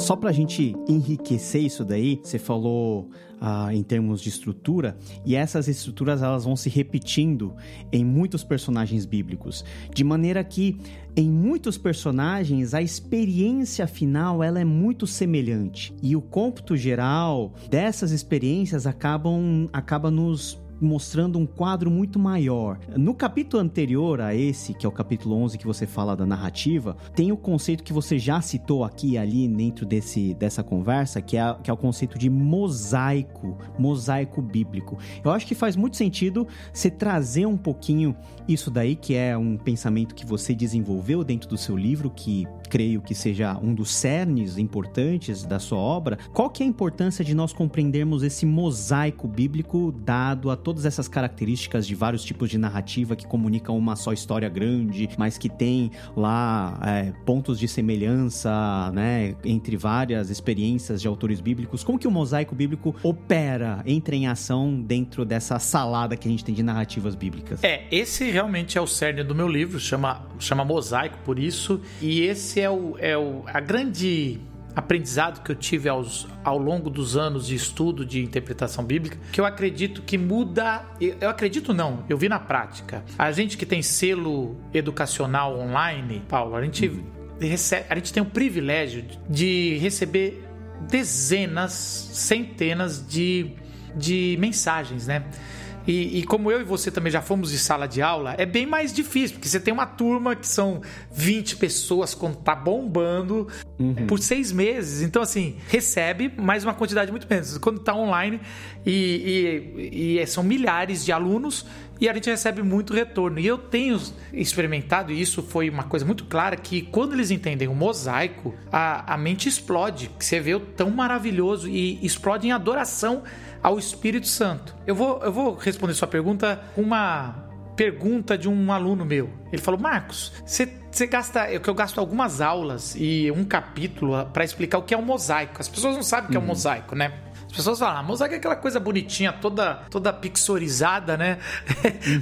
Só para a gente enriquecer isso daí, você falou ah, em termos de estrutura, e essas estruturas elas vão se repetindo em muitos personagens bíblicos, de maneira que em muitos personagens a experiência final ela é muito semelhante. E o cômputo geral dessas experiências acabam acaba nos mostrando um quadro muito maior. No capítulo anterior a esse, que é o capítulo 11 que você fala da narrativa, tem o conceito que você já citou aqui e ali dentro desse, dessa conversa, que é, que é o conceito de mosaico, mosaico bíblico. Eu acho que faz muito sentido você trazer um pouquinho isso daí, que é um pensamento que você desenvolveu dentro do seu livro, que creio que seja um dos cernes importantes da sua obra. Qual que é a importância de nós compreendermos esse mosaico bíblico dado a todas essas características de vários tipos de narrativa que comunicam uma só história grande, mas que tem lá é, pontos de semelhança, né, entre várias experiências de autores bíblicos? Como que o mosaico bíblico opera, entra em ação dentro dessa salada que a gente tem de narrativas bíblicas? É, esse realmente é o cerne do meu livro, chama, chama Mosaico por isso, e esse é o, é o a grande aprendizado que eu tive aos, ao longo dos anos de estudo de interpretação bíblica, que eu acredito que muda. Eu acredito não, eu vi na prática. A gente que tem selo educacional online, Paulo, a gente, uhum. recebe, a gente tem o privilégio de receber dezenas, centenas de, de mensagens, né? E, e, como eu e você também já fomos de sala de aula, é bem mais difícil, porque você tem uma turma que são 20 pessoas quando tá bombando uhum. por seis meses. Então, assim, recebe, mas uma quantidade muito menos. Quando tá online e, e, e são milhares de alunos e a gente recebe muito retorno. E eu tenho experimentado, e isso foi uma coisa muito clara, que quando eles entendem o mosaico, a, a mente explode. Você vê o tão maravilhoso e explode em adoração ao Espírito Santo. Eu vou, eu vou responder sua pergunta com uma pergunta de um aluno meu. Ele falou: Marcos, você gasta. Eu, que eu gasto algumas aulas e um capítulo para explicar o que é um mosaico. As pessoas não sabem o que é um uhum. mosaico, né? As As pessoas falam, ah, mosaico é aquela coisa bonitinha, toda, toda pixorizada, né?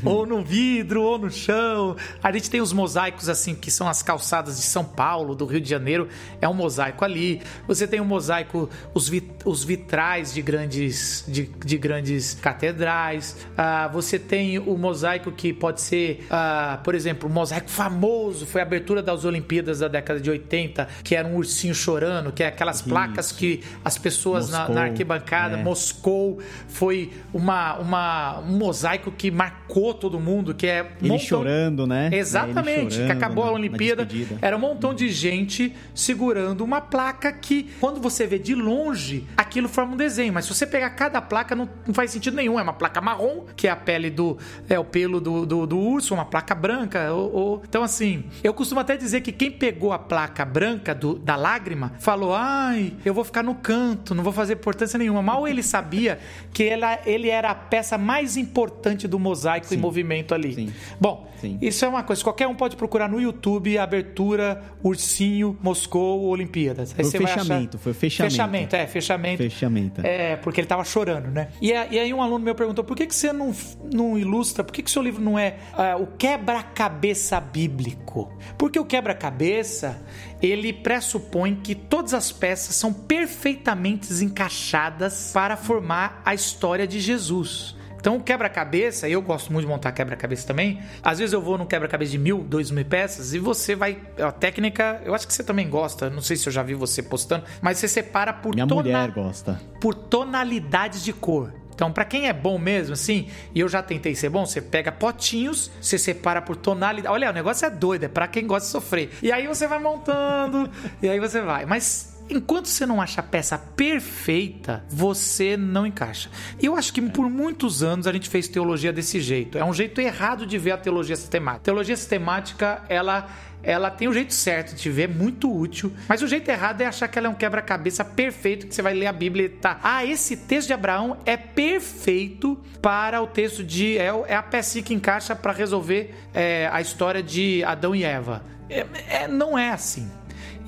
Uhum. *laughs* ou no vidro, ou no chão. A gente tem os mosaicos, assim, que são as calçadas de São Paulo, do Rio de Janeiro, é um mosaico ali. Você tem um mosaico, os, vit, os vitrais de grandes, de, de grandes catedrais. Ah, você tem o mosaico que pode ser, ah, por exemplo, um mosaico famoso, foi a abertura das Olimpíadas da década de 80, que era um ursinho chorando, que é aquelas Isso. placas que as pessoas na, na, arquibancada, é. Moscou, foi uma, uma, um mosaico que marcou todo mundo, que é... Ele montão... chorando, né? Exatamente, chorando, que acabou a Olimpíada, era um montão de gente segurando uma placa que, quando você vê de longe, aquilo forma um desenho, mas se você pegar cada placa, não, não faz sentido nenhum, é uma placa marrom, que é a pele do... é o pelo do, do, do urso, uma placa branca, ou, ou... então assim, eu costumo até dizer que quem pegou a placa branca do, da lágrima falou: ai, eu vou ficar no canto, não vou fazer importância nenhuma. Mal ele sabia que ela, ele era a peça mais importante do mosaico Sim. em movimento ali. Sim. Bom, Sim. isso é uma coisa. Qualquer um pode procurar no YouTube abertura Ursinho Moscou Olimpíadas. Aí foi fechamento, achar... foi fechamento. Fechamento, é, fechamento. Fechamento. É, porque ele tava chorando, né? E, e aí um aluno meu perguntou: por que, que você não, não ilustra, por que, que seu livro não é uh, o quebra-cabeça bíblico? Porque o quebra-cabeça ele pressupõe que todas as peças são perfeitamente encaixadas para formar a história de Jesus. Então, quebra-cabeça, eu gosto muito de montar quebra-cabeça também. Às vezes eu vou num quebra-cabeça de mil, dois mil peças e você vai. A técnica, eu acho que você também gosta. Não sei se eu já vi você postando, mas você separa por Minha mulher gosta. Por tonalidades de cor. Então, para quem é bom mesmo, assim, e eu já tentei ser bom, você pega potinhos, você separa por tonalidade. Olha, o negócio é doido, é pra quem gosta de sofrer. E aí você vai montando, e aí você vai. Mas enquanto você não acha a peça perfeita, você não encaixa. Eu acho que por muitos anos a gente fez teologia desse jeito. É um jeito errado de ver a teologia sistemática. A teologia sistemática, ela ela tem o jeito certo de ver, é muito útil, mas o jeito errado é achar que ela é um quebra-cabeça perfeito, que você vai ler a Bíblia e tá. Ah, esse texto de Abraão é perfeito para o texto de. É, é a peça que encaixa para resolver é, a história de Adão e Eva. É, é, não é assim.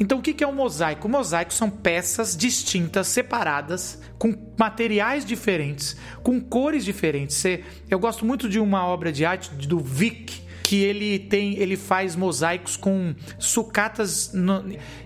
Então, o que é um mosaico? O mosaico são peças distintas, separadas, com materiais diferentes, com cores diferentes. Eu gosto muito de uma obra de arte do Vic, que ele tem, ele faz mosaicos com sucatas no,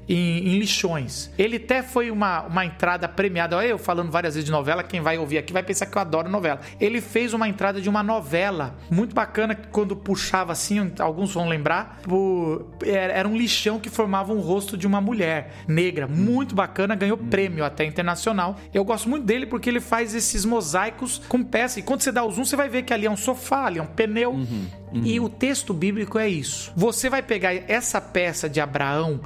em, em, lixões. Ele até foi uma, uma entrada premiada. Olha eu falando várias vezes de novela, quem vai ouvir aqui vai pensar que eu adoro novela. Ele fez uma entrada de uma novela muito bacana, quando puxava assim, alguns vão lembrar, por, era um lixão que formava um rosto de uma mulher negra, muito bacana, ganhou prêmio até internacional. Eu gosto muito dele porque ele faz esses mosaicos com peça. E quando você dá o zoom, você vai ver que ali é um sofá, ali é um pneu. Uhum, uhum. E o texto bíblico é isso. Você vai pegar essa peça de Abraão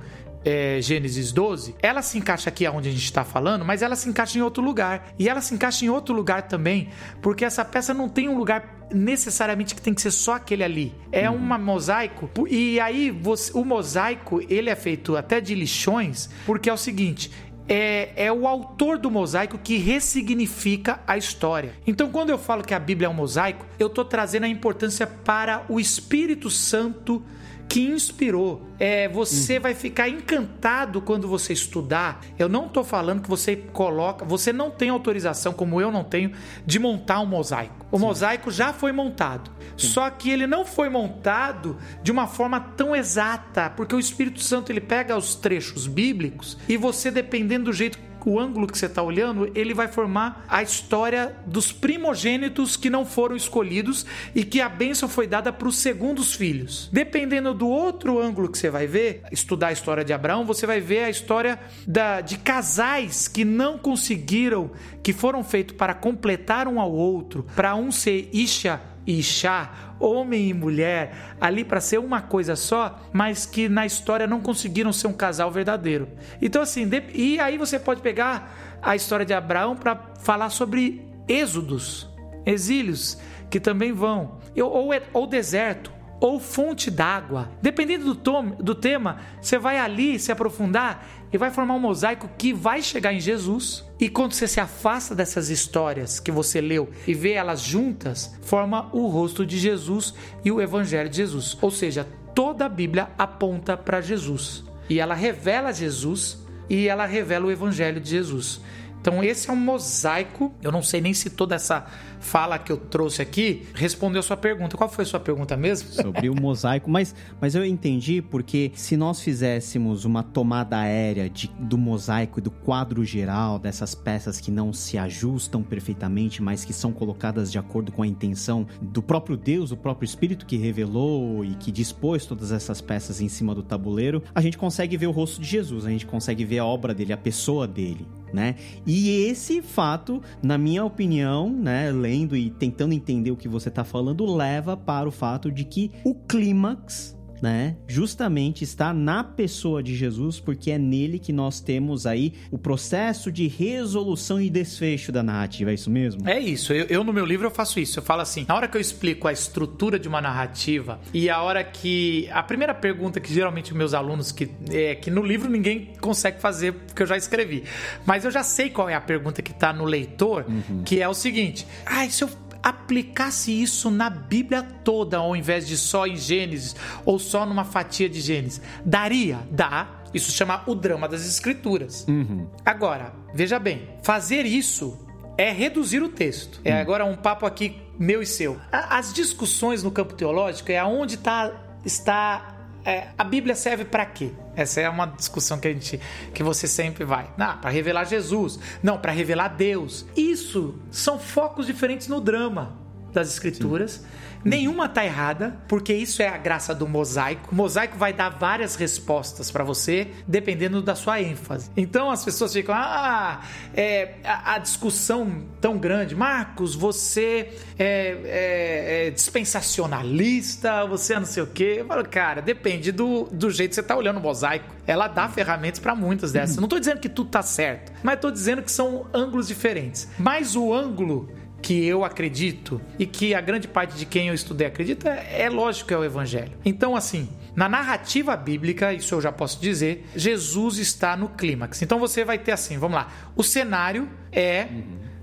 é, Gênesis 12, ela se encaixa aqui onde a gente está falando, mas ela se encaixa em outro lugar. E ela se encaixa em outro lugar também, porque essa peça não tem um lugar necessariamente que tem que ser só aquele ali. É uhum. um mosaico. E aí você, o mosaico ele é feito até de lixões, porque é o seguinte: é, é, o autor do mosaico que ressignifica a história. Então, quando eu falo que a Bíblia é um mosaico, eu estou trazendo a importância para o Espírito Santo que inspirou. É, você uhum. vai ficar encantado quando você estudar. Eu não estou falando que você coloca, você não tem autorização, como eu não tenho, de montar um mosaico. O Sim. mosaico já foi montado. Sim. Só que ele não foi montado de uma forma tão exata, porque o Espírito Santo ele pega os trechos bíblicos e você, dependendo do jeito o ângulo que você está olhando, ele vai formar a história dos primogênitos que não foram escolhidos e que a bênção foi dada para os segundos filhos. Dependendo do outro ângulo que você vai ver, estudar a história de Abraão, você vai ver a história da, de casais que não conseguiram, que foram feitos para completar um ao outro, para um ser Isha e Ishá, homem e mulher, ali para ser uma coisa só, mas que na história não conseguiram ser um casal verdadeiro. Então, assim, e aí você pode pegar a história de Abraão para falar sobre êxodos, exílios, que também vão, ou, ou deserto, ou fonte d'água. Dependendo do, tom, do tema, você vai ali se aprofundar e vai formar um mosaico que vai chegar em Jesus. E quando você se afasta dessas histórias que você leu e vê elas juntas, forma o rosto de Jesus e o evangelho de Jesus. Ou seja, toda a Bíblia aponta para Jesus. E ela revela Jesus e ela revela o evangelho de Jesus. Então esse é um mosaico. Eu não sei nem se toda essa fala que eu trouxe aqui respondeu sua pergunta. Qual foi a sua pergunta mesmo? Sobre o mosaico, mas, mas eu entendi porque se nós fizéssemos uma tomada aérea de, do mosaico e do quadro geral dessas peças que não se ajustam perfeitamente, mas que são colocadas de acordo com a intenção do próprio Deus, o próprio Espírito que revelou e que dispôs todas essas peças em cima do tabuleiro, a gente consegue ver o rosto de Jesus, a gente consegue ver a obra dele, a pessoa dele né? E esse fato, na minha opinião, né, lendo e tentando entender o que você está falando, leva para o fato de que o clímax né? Justamente está na pessoa de Jesus, porque é nele que nós temos aí o processo de resolução e desfecho da narrativa, é isso mesmo? É isso. Eu, eu, no meu livro eu faço isso. Eu falo assim, na hora que eu explico a estrutura de uma narrativa e a hora que a primeira pergunta que geralmente meus alunos que é que no livro ninguém consegue fazer porque eu já escrevi, mas eu já sei qual é a pergunta que está no leitor, uhum. que é o seguinte: ah, se eu aplicasse isso na Bíblia toda, ao invés de só em Gênesis ou só numa fatia de Gênesis, daria? Dá. Isso chama o drama das Escrituras. Uhum. Agora, veja bem, fazer isso é reduzir o texto. É uhum. agora um papo aqui meu e seu. As discussões no campo teológico é aonde tá, está é, a Bíblia serve para quê? Essa é uma discussão que a gente que você sempre vai. Ah, para revelar Jesus. Não, para revelar Deus. Isso são focos diferentes no drama das escrituras. Sim. Nenhuma tá errada, porque isso é a graça do mosaico. O mosaico vai dar várias respostas para você, dependendo da sua ênfase. Então as pessoas ficam, ah, é, a, a discussão tão grande, Marcos, você é, é, é dispensacionalista, você é não sei o quê. Eu falo, cara, depende do, do jeito que você tá olhando o mosaico. Ela dá ferramentas para muitas dessas. Não tô dizendo que tudo tá certo, mas tô dizendo que são ângulos diferentes. Mas o ângulo que eu acredito e que a grande parte de quem eu estudei acredita, é lógico que é o evangelho. Então, assim, na narrativa bíblica, isso eu já posso dizer, Jesus está no clímax. Então você vai ter assim, vamos lá. O cenário é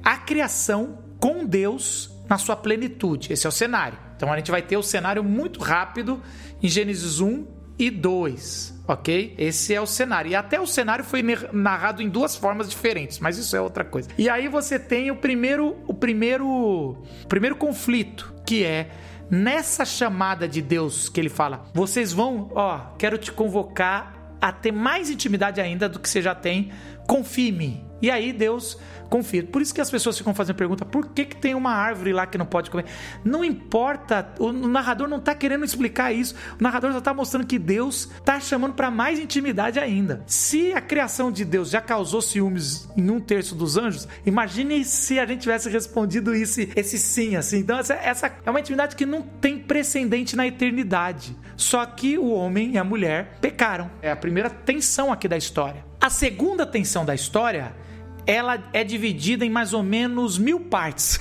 a criação com Deus na sua plenitude. Esse é o cenário. Então a gente vai ter o cenário muito rápido em Gênesis 1 e 2 ok? Esse é o cenário. E até o cenário foi narrado em duas formas diferentes, mas isso é outra coisa. E aí você tem o primeiro, o primeiro, o primeiro conflito, que é nessa chamada de Deus que ele fala: vocês vão, ó, quero te convocar a ter mais intimidade ainda do que você já tem. Confie em mim. E aí Deus confia. Por isso que as pessoas ficam fazendo pergunta: por que, que tem uma árvore lá que não pode comer? Não importa, o narrador não está querendo explicar isso. O narrador só está mostrando que Deus está chamando para mais intimidade ainda. Se a criação de Deus já causou ciúmes em um terço dos anjos, imagine se a gente tivesse respondido esse, esse sim, assim. Então, essa, essa é uma intimidade que não tem precedente na eternidade. Só que o homem e a mulher pecaram. É a primeira tensão aqui da história. A segunda tensão da história ela é dividida em mais ou menos mil partes.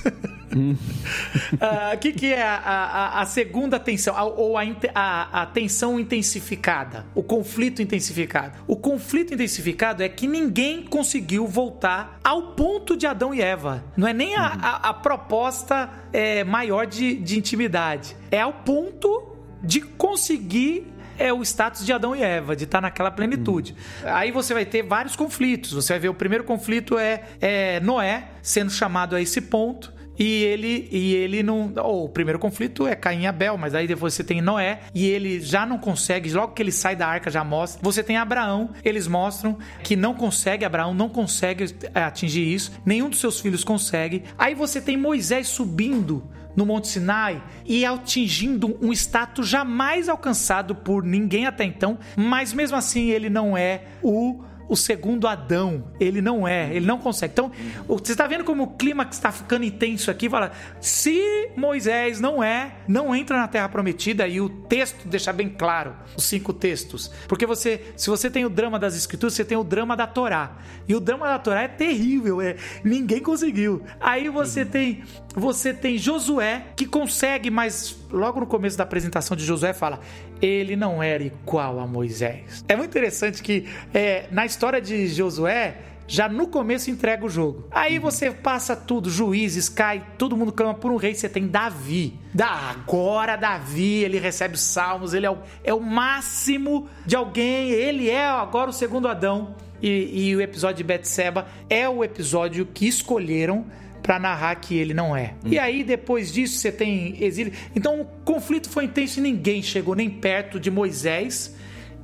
O *laughs* uh, que, que é a, a, a segunda tensão? A, ou a, tensão intensificada? O conflito intensificado? O conflito intensificado é que ninguém conseguiu voltar ao ponto de Adão e Eva. Não é nem a proposta é, maior de, de intimidade. É ao ponto de conseguir é o status de Adão e Eva, de estar naquela plenitude. Uhum. Aí você vai ter vários conflitos. Você vai ver o primeiro conflito é, é Noé sendo chamado a esse ponto e ele e ele não. o primeiro conflito é Caim e Abel, mas aí depois você tem Noé e ele já não consegue, logo que ele sai da arca já mostra. Você tem Abraão, eles mostram que não consegue, Abraão não consegue é, atingir isso, nenhum dos seus filhos consegue. Aí você tem Moisés subindo no Monte Sinai e atingindo um status jamais alcançado por ninguém até então, mas mesmo assim ele não é o o segundo Adão. Ele não é, ele não consegue. Então, você está vendo como o clima está ficando intenso aqui? Fala, se Moisés não é, não entra na Terra Prometida e o texto deixa bem claro os cinco textos, porque você, se você tem o drama das Escrituras, você tem o drama da Torá e o drama da Torá é terrível, é ninguém conseguiu. Aí você uhum. tem, você tem Josué que consegue, mas logo no começo da apresentação de Josué fala, ele não era igual a Moisés. É muito interessante que é, na história de Josué, já no começo entrega o jogo. Aí você passa tudo, juízes, cai, todo mundo clama por um rei, você tem Davi. Da agora Davi, ele recebe os salmos, ele é o, é o máximo de alguém, ele é agora o segundo Adão. E, e o episódio de Betseba é o episódio que escolheram para narrar que ele não é. Hum. E aí, depois disso, você tem exílio. Então, o conflito foi intenso e ninguém chegou nem perto de Moisés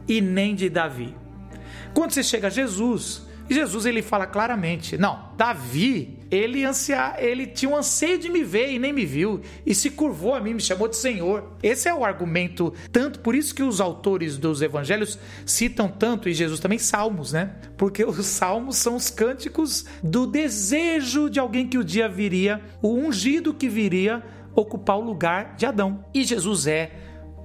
e nem de Davi. Quando você chega a Jesus, Jesus ele fala claramente: não, Davi, ele ansia, ele tinha um anseio de me ver e nem me viu, e se curvou a mim, me chamou de Senhor. Esse é o argumento, tanto por isso que os autores dos evangelhos citam tanto, e Jesus também, salmos, né? Porque os salmos são os cânticos do desejo de alguém que o dia viria, o ungido que viria ocupar o lugar de Adão. E Jesus é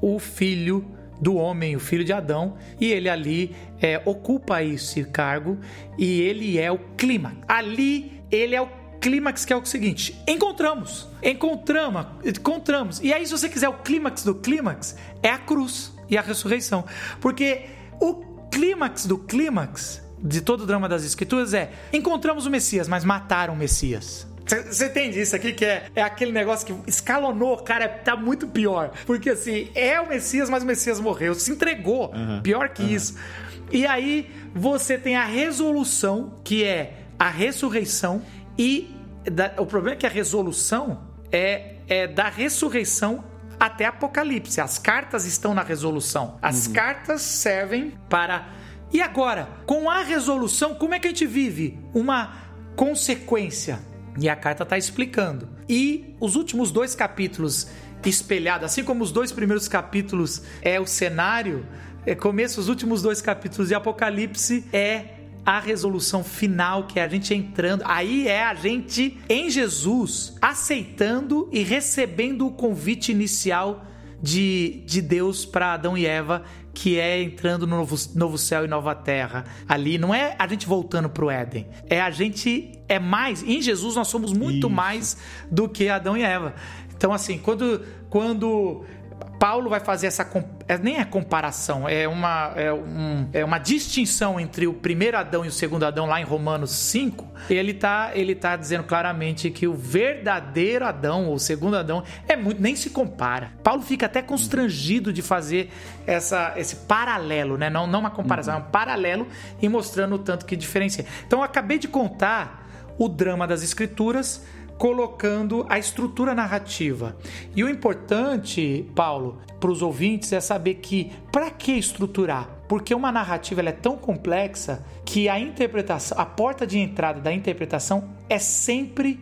o filho do homem, o filho de Adão, e ele ali é, ocupa esse cargo e ele é o clímax. Ali ele é o clímax que é o seguinte: encontramos, encontramos, encontramos. E aí, se você quiser o clímax do clímax, é a cruz e a ressurreição, porque o clímax do clímax de todo o drama das escrituras é encontramos o Messias, mas mataram o Messias. Você entende isso aqui que é, é aquele negócio que escalonou, cara, tá muito pior. Porque assim, é o Messias, mas o Messias morreu, se entregou. Uhum. Pior que uhum. isso. E aí você tem a resolução, que é a ressurreição, e da, o problema é que a resolução é, é da ressurreição até Apocalipse. As cartas estão na resolução. As uhum. cartas servem para. E agora, com a resolução, como é que a gente vive? Uma consequência. E a carta está explicando. E os últimos dois capítulos espelhados, assim como os dois primeiros capítulos é o cenário, é começo os últimos dois capítulos de Apocalipse é a resolução final, que é a gente entrando. Aí é a gente em Jesus aceitando e recebendo o convite inicial de, de Deus para Adão e Eva, que é entrando no novo, novo céu e nova terra. Ali não é a gente voltando para o Éden, é a gente é mais. Em Jesus nós somos muito Isso. mais do que Adão e Eva. Então assim, quando quando Paulo vai fazer essa é, nem é comparação, é uma, é, um, é uma distinção entre o primeiro Adão e o segundo Adão lá em Romanos 5. Ele tá, ele tá dizendo claramente que o verdadeiro Adão, ou o segundo Adão, é muito, nem se compara. Paulo fica até constrangido de fazer essa, esse paralelo, né? Não, não uma comparação, uhum. é um paralelo e mostrando o tanto que diferencia. Então eu acabei de contar o drama das escrituras colocando a estrutura narrativa. E o importante, Paulo, para os ouvintes é saber que para que estruturar? Porque uma narrativa é tão complexa que a interpretação, a porta de entrada da interpretação é sempre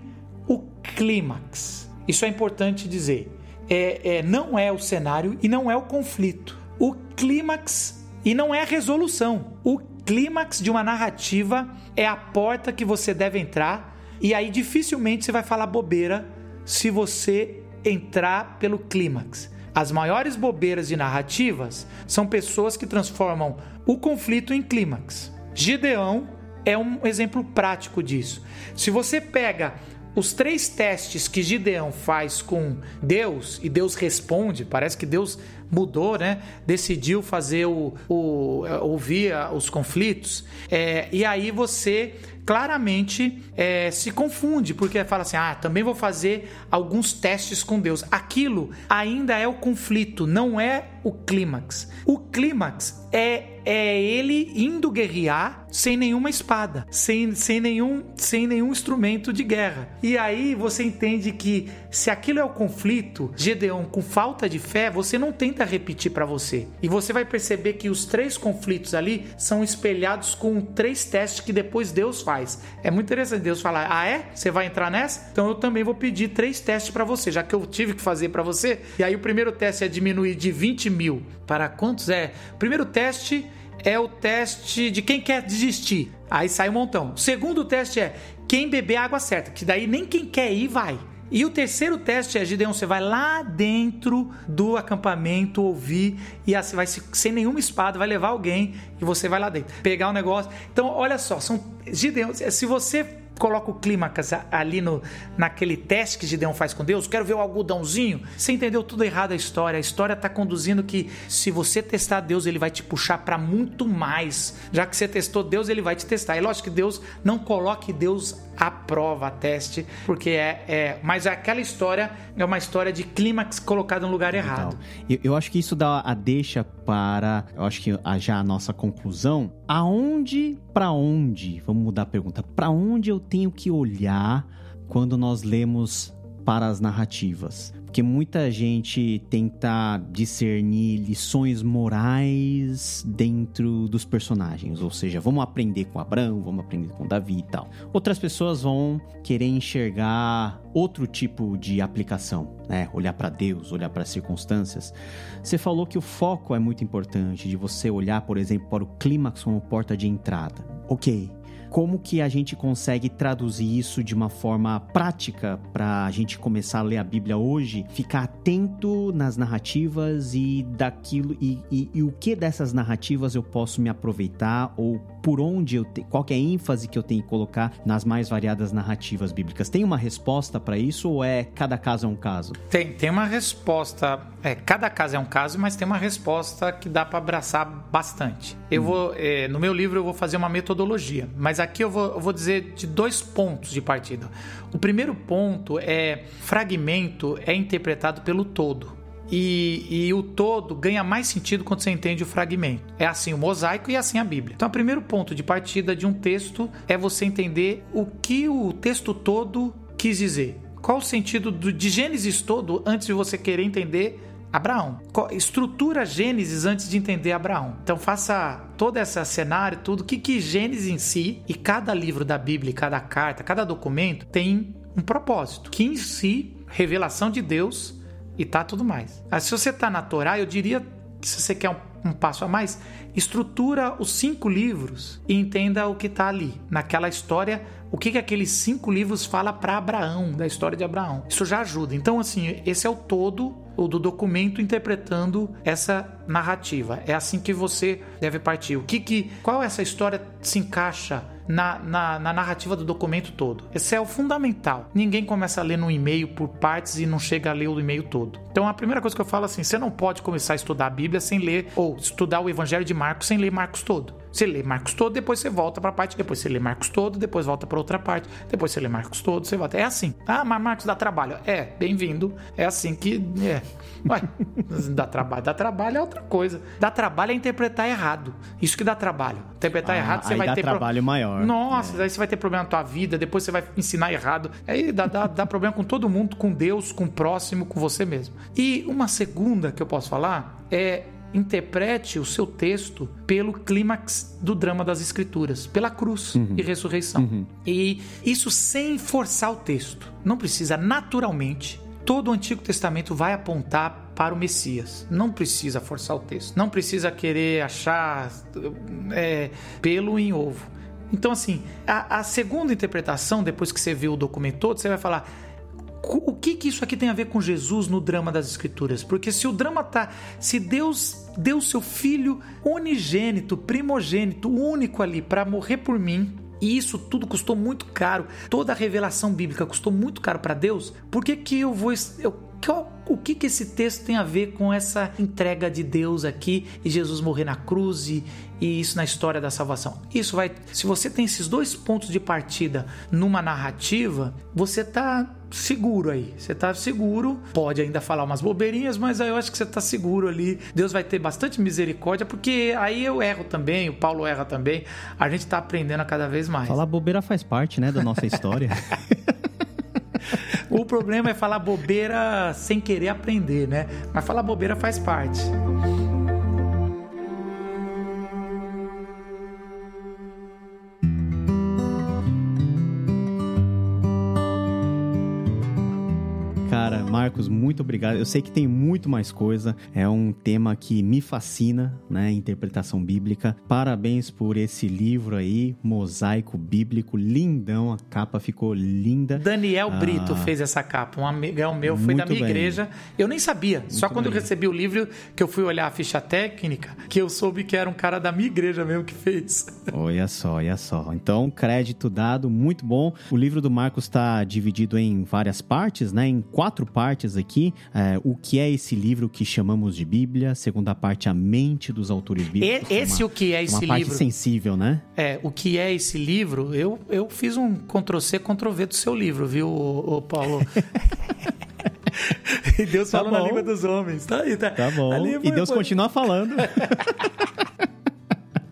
o clímax. Isso é importante dizer. É, é, não é o cenário e não é o conflito. O clímax e não é a resolução. O clímax de uma narrativa é a porta que você deve entrar e aí dificilmente você vai falar bobeira se você entrar pelo clímax. As maiores bobeiras de narrativas são pessoas que transformam o conflito em clímax. Gideão é um exemplo prático disso. Se você pega os três testes que Gideão faz com Deus e Deus responde, parece que Deus mudou, né? Decidiu fazer o, o ouvir os conflitos. É, e aí você claramente é, se confunde, porque fala assim: ah, também vou fazer alguns testes com Deus. Aquilo ainda é o conflito, não é o clímax. O clímax é é ele indo guerrear sem nenhuma espada, sem, sem, nenhum, sem nenhum instrumento de guerra. E aí você entende que se aquilo é o conflito, Gedeon com falta de fé, você não tenta repetir para você. E você vai perceber que os três conflitos ali são espelhados com três testes que depois Deus faz. É muito interessante Deus falar: "Ah, é? Você vai entrar nessa? Então eu também vou pedir três testes para você, já que eu tive que fazer para você". E aí o primeiro teste é diminuir de 20 mil para quantos é? Primeiro teste é o teste de quem quer desistir. Aí sai um montão. O segundo teste é quem beber água certa, que daí nem quem quer ir vai. E o terceiro teste é, Gideon, você vai lá dentro do acampamento ouvir e assim, vai sem nenhuma espada, vai levar alguém e você vai lá dentro, pegar o negócio. Então, olha só, são Gideon, se você coloca o clímax ali no, naquele teste que Gideão faz com Deus, quero ver o algodãozinho. Você entendeu tudo errado a história. A história está conduzindo que se você testar Deus, ele vai te puxar para muito mais. Já que você testou Deus, ele vai te testar. É lógico que Deus não coloque Deus à prova, a teste, porque é, é. Mas aquela história é uma história de clímax colocado no lugar errado. Eu, eu acho que isso dá a deixa para. Eu acho que já a nossa conclusão. Aonde, para onde? Vamos mudar a pergunta. Para onde eu tenho que olhar quando nós lemos para as narrativas? Porque muita gente tenta discernir lições morais dentro dos personagens, ou seja, vamos aprender com Abraão, vamos aprender com Davi e tal. Outras pessoas vão querer enxergar outro tipo de aplicação, né? Olhar para Deus, olhar para as circunstâncias. Você falou que o foco é muito importante, de você olhar, por exemplo, para o clímax como porta de entrada. Ok, como que a gente consegue traduzir isso de uma forma prática para a gente começar a ler a Bíblia hoje, ficar atento nas narrativas e daquilo e, e, e o que dessas narrativas eu posso me aproveitar ou por onde eu te, qual é a ênfase que eu tenho que colocar nas mais variadas narrativas bíblicas. Tem uma resposta para isso ou é cada caso é um caso? Tem, tem uma resposta. É, cada caso é um caso, mas tem uma resposta que dá para abraçar bastante. Eu hum. vou é, no meu livro eu vou fazer uma metodologia, mas aqui eu vou, eu vou dizer de dois pontos de partida. O primeiro ponto é fragmento é interpretado pelo todo. E, e, o todo ganha mais sentido quando você entende o fragmento. É assim o mosaico e assim a Bíblia. Então, o primeiro ponto de partida de um texto é você entender o que o texto todo quis dizer. Qual o sentido do, de Gênesis todo antes de você querer entender Abraão. Estrutura Gênesis antes de entender Abraão. Então faça todo esse cenário, tudo, o que, que Gênesis em si e cada livro da Bíblia, cada carta, cada documento tem um propósito. Que em si, revelação de Deus e tá tudo mais. Mas se você tá na Torá, eu diria que se você quer um, um passo a mais, estrutura os cinco livros e entenda o que tá ali, naquela história, o que, que aqueles cinco livros fala para Abraão, da história de Abraão. Isso já ajuda. Então, assim, esse é o todo o do documento interpretando essa narrativa. É assim que você deve partir. O que, que qual essa história se encaixa na, na, na, narrativa do documento todo. Esse é o fundamental. Ninguém começa a ler no e-mail por partes e não chega a ler o e-mail todo. Então a primeira coisa que eu falo assim: você não pode começar a estudar a Bíblia sem ler, ou estudar o Evangelho de Marcos sem ler Marcos todo. Você lê Marcos todo, depois você volta para a parte, depois você lê Marcos todo, depois volta para outra parte, depois você lê Marcos todo, você volta. É assim. Ah, mas Marcos dá trabalho. É, bem-vindo. É assim que. É. Ué, dá trabalho. Dá trabalho é outra coisa. Dá trabalho é interpretar errado. Isso que dá trabalho. Interpretar ah, errado, você vai dá ter. trabalho pro... maior. Nossa, é. aí você vai ter problema na tua vida, depois você vai ensinar errado. Aí dá, dá, dá problema com todo mundo, com Deus, com o próximo, com você mesmo. E uma segunda que eu posso falar é interprete o seu texto pelo clímax do drama das escrituras, pela cruz uhum. e ressurreição. Uhum. E isso sem forçar o texto. Não precisa naturalmente. Todo o Antigo Testamento vai apontar para o Messias. Não precisa forçar o texto. Não precisa querer achar é, pelo em ovo. Então, assim, a, a segunda interpretação, depois que você viu o documento todo, você vai falar: o que, que isso aqui tem a ver com Jesus no drama das Escrituras? Porque se o drama tá. Se Deus deu seu filho unigênito, primogênito, único ali, para morrer por mim, e isso tudo custou muito caro, toda a revelação bíblica custou muito caro para Deus, por que, que eu vou. Eu, o que, que esse texto tem a ver com essa entrega de Deus aqui e Jesus morrer na cruz e, e isso na história da salvação? Isso vai. Se você tem esses dois pontos de partida numa narrativa, você tá seguro aí. Você tá seguro. Pode ainda falar umas bobeirinhas, mas aí eu acho que você tá seguro ali. Deus vai ter bastante misericórdia, porque aí eu erro também, o Paulo erra também. A gente tá aprendendo a cada vez mais. Falar bobeira faz parte, né, da nossa história. *laughs* o problema é falar bobeira sem querer aprender, né? Mas falar bobeira faz parte. Marcos, muito obrigado. Eu sei que tem muito mais coisa. É um tema que me fascina, né? Interpretação bíblica. Parabéns por esse livro aí, Mosaico Bíblico, lindão. A capa ficou linda. Daniel ah, Brito fez essa capa. Um amigão meu foi da minha bem. igreja. Eu nem sabia. Muito Só quando bem. eu recebi o livro que eu fui olhar a ficha técnica, que eu soube que era um cara da minha igreja mesmo que fez. *laughs* Olha só, olha só. Então, crédito dado, muito bom. O livro do Marcos está dividido em várias partes, né? Em quatro partes aqui. É, o que é esse livro que chamamos de Bíblia? Segunda parte, a mente dos autores bíblicos. E, esse uma, o que é esse uma livro? Uma parte sensível, né? É, o que é esse livro? Eu, eu fiz um Ctrl-C, Ctrl-V do seu livro, viu, ô, ô Paulo? *laughs* e Deus tá fala bom. na língua dos homens. Tá aí, tá. Tá bom. E Deus continua falando. *laughs*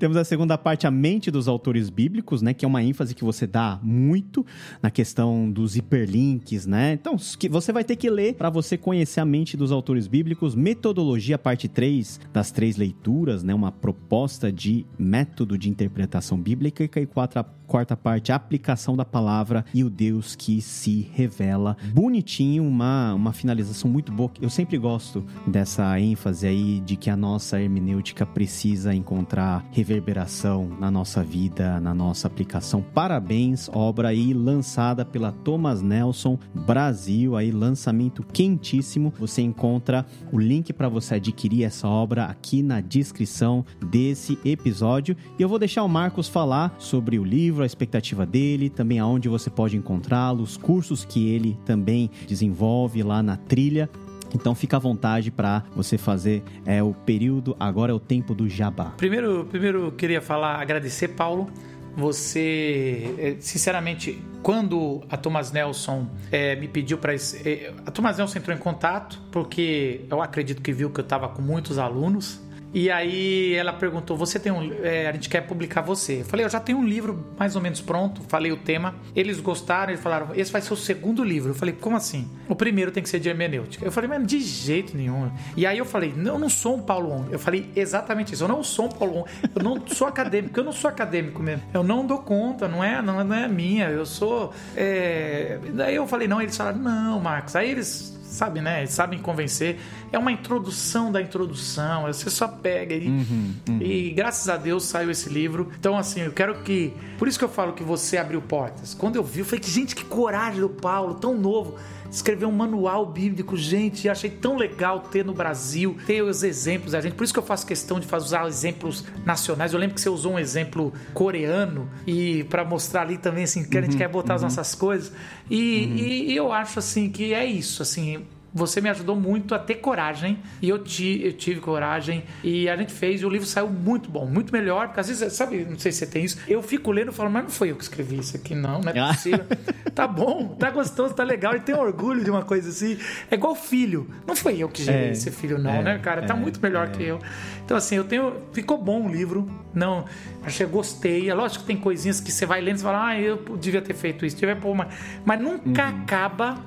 Temos a segunda parte, a mente dos autores bíblicos, né? Que é uma ênfase que você dá muito na questão dos hiperlinks, né? Então, você vai ter que ler para você conhecer a mente dos autores bíblicos. Metodologia, parte 3 das três leituras, né? Uma proposta de método de interpretação bíblica. E quatro, quarta parte, a aplicação da palavra e o Deus que se revela. Bonitinho, uma, uma finalização muito boa. Eu sempre gosto dessa ênfase aí de que a nossa hermenêutica precisa encontrar revelação reverberação na nossa vida, na nossa aplicação. Parabéns, obra aí lançada pela Thomas Nelson Brasil, aí lançamento quentíssimo. Você encontra o link para você adquirir essa obra aqui na descrição desse episódio. E eu vou deixar o Marcos falar sobre o livro, a expectativa dele, também aonde você pode encontrá-lo, os cursos que ele também desenvolve lá na trilha. Então fica à vontade para você fazer é o período, agora é o tempo do jabá. Primeiro, primeiro queria falar, agradecer Paulo. Você, é, sinceramente, quando a Thomas Nelson é, me pediu para. É, a Thomas Nelson entrou em contato porque eu acredito que viu que eu estava com muitos alunos e aí ela perguntou: Você tem um. É, a gente quer publicar você. Eu falei: Eu já tenho um livro mais ou menos pronto. Falei o tema. Eles gostaram, eles falaram: Esse vai ser o segundo livro. Eu falei: Como assim? O primeiro tem que ser de hermenêutica. Eu falei: Mas de jeito nenhum. E aí eu falei: Não, eu não sou um Paulo On. Eu falei exatamente isso. Eu não sou um Paulo On. Eu não sou acadêmico. Eu não sou acadêmico mesmo. Eu não dou conta. Não é, não, não é minha. Eu sou. É... Daí eu falei: Não. Eles falaram: Não, Marcos. Aí eles sabe, né? Sabem convencer. É uma introdução da introdução. Você só pega e, uhum, uhum. e graças a Deus saiu esse livro. Então, assim, eu quero que. Por isso que eu falo que você abriu portas. Quando eu vi, eu falei que, gente, que coragem do Paulo, tão novo escrever um manual bíblico, gente, achei tão legal ter no Brasil, ter os exemplos da gente. Por isso que eu faço questão de usar exemplos nacionais. Eu lembro que você usou um exemplo coreano e para mostrar ali também assim que a gente uhum, quer botar uhum. as nossas coisas. E, uhum. e, e eu acho assim que é isso, assim, você me ajudou muito a ter coragem e eu, ti, eu tive coragem e a gente fez e o livro saiu muito bom, muito melhor, porque às vezes, sabe, não sei se você tem isso, eu fico lendo e falo, mas não foi eu que escrevi isso aqui, não, não é ah. possível. *laughs* tá bom, tá gostoso, tá legal, e tem orgulho de uma coisa assim. É igual filho, não foi eu que gerei é, esse filho, não, é, né, cara? Tá é, muito melhor que é. eu. Então, assim, eu tenho. Ficou bom o livro, não, achei, gostei. É lógico que tem coisinhas que você vai lendo e fala, ah, eu devia ter feito isso, devia pôr, mas, mas nunca uhum. acaba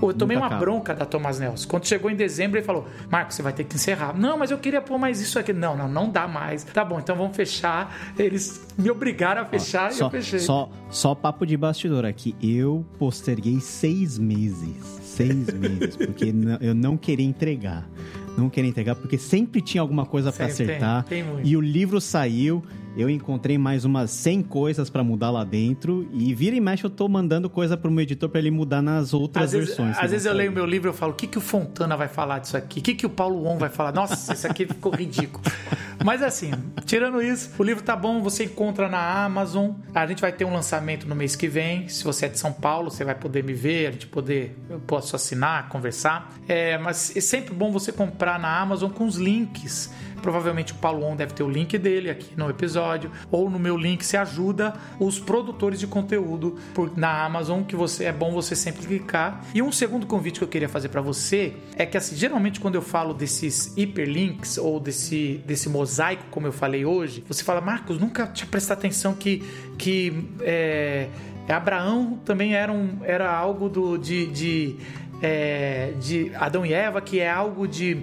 eu tomei uma bronca da Thomas Nelson. Quando chegou em dezembro, ele falou: Marcos, você vai ter que encerrar. Não, mas eu queria pôr mais isso aqui. Não, não, não dá mais. Tá bom, então vamos fechar. Eles me obrigaram a fechar Ó, e só, eu fechei. Só, só papo de bastidor aqui. Eu posterguei seis meses. Seis *laughs* meses, porque eu não queria entregar. Não queria entregar, porque sempre tinha alguma coisa para acertar. Tem, tem e o livro saiu eu encontrei mais umas 100 coisas para mudar lá dentro e vira e mexe eu tô mandando coisa pro meu editor para ele mudar nas outras às versões. Vezes, às vezes eu leio meu livro e falo, o que, que o Fontana vai falar disso aqui? O que, que o Paulo On vai falar? Nossa, isso aqui ficou ridículo. Mas assim, tirando isso, o livro tá bom, você encontra na Amazon. A gente vai ter um lançamento no mês que vem. Se você é de São Paulo, você vai poder me ver, a gente poder, eu posso assinar, conversar. É, mas é sempre bom você comprar na Amazon com os links Provavelmente o Paulo On deve ter o link dele aqui no episódio, ou no meu link se ajuda os produtores de conteúdo por, na Amazon, que você é bom você sempre clicar. E um segundo convite que eu queria fazer para você é que assim, geralmente quando eu falo desses hiperlinks ou desse, desse mosaico, como eu falei hoje, você fala, Marcos, nunca tinha prestado atenção que, que é, Abraão também era, um, era algo do, de, de, é, de Adão e Eva, que é algo de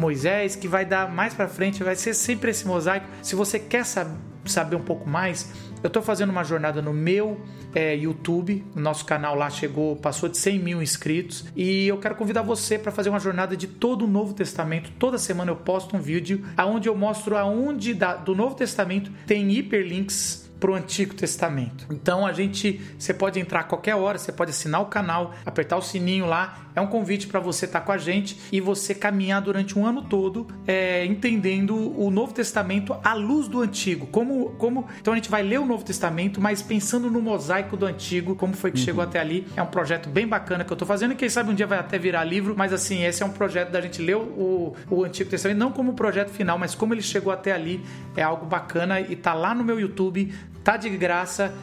Moisés, que vai dar mais para frente, vai ser sempre esse mosaico. Se você quer saber um pouco mais, Eu estou fazendo uma jornada no meu é, YouTube, o nosso canal lá chegou, passou de 100 mil inscritos e eu quero convidar você para fazer uma jornada de todo o Novo Testamento. Toda semana eu posto um vídeo aonde eu mostro aonde da, do Novo Testamento tem hiperlinks para o Antigo Testamento. Então a gente, você pode entrar a qualquer hora, você pode assinar o canal, apertar o sininho lá. É um convite para você estar tá com a gente e você caminhar durante um ano todo, é, entendendo o Novo Testamento à luz do Antigo. Como, como, então a gente vai ler o Novo Testamento, mas pensando no mosaico do Antigo, como foi que uhum. chegou até ali. É um projeto bem bacana que eu estou fazendo e quem sabe um dia vai até virar livro. Mas assim, esse é um projeto da gente ler o, o Antigo Testamento não como projeto final, mas como ele chegou até ali. É algo bacana e tá lá no meu YouTube Tá de graça.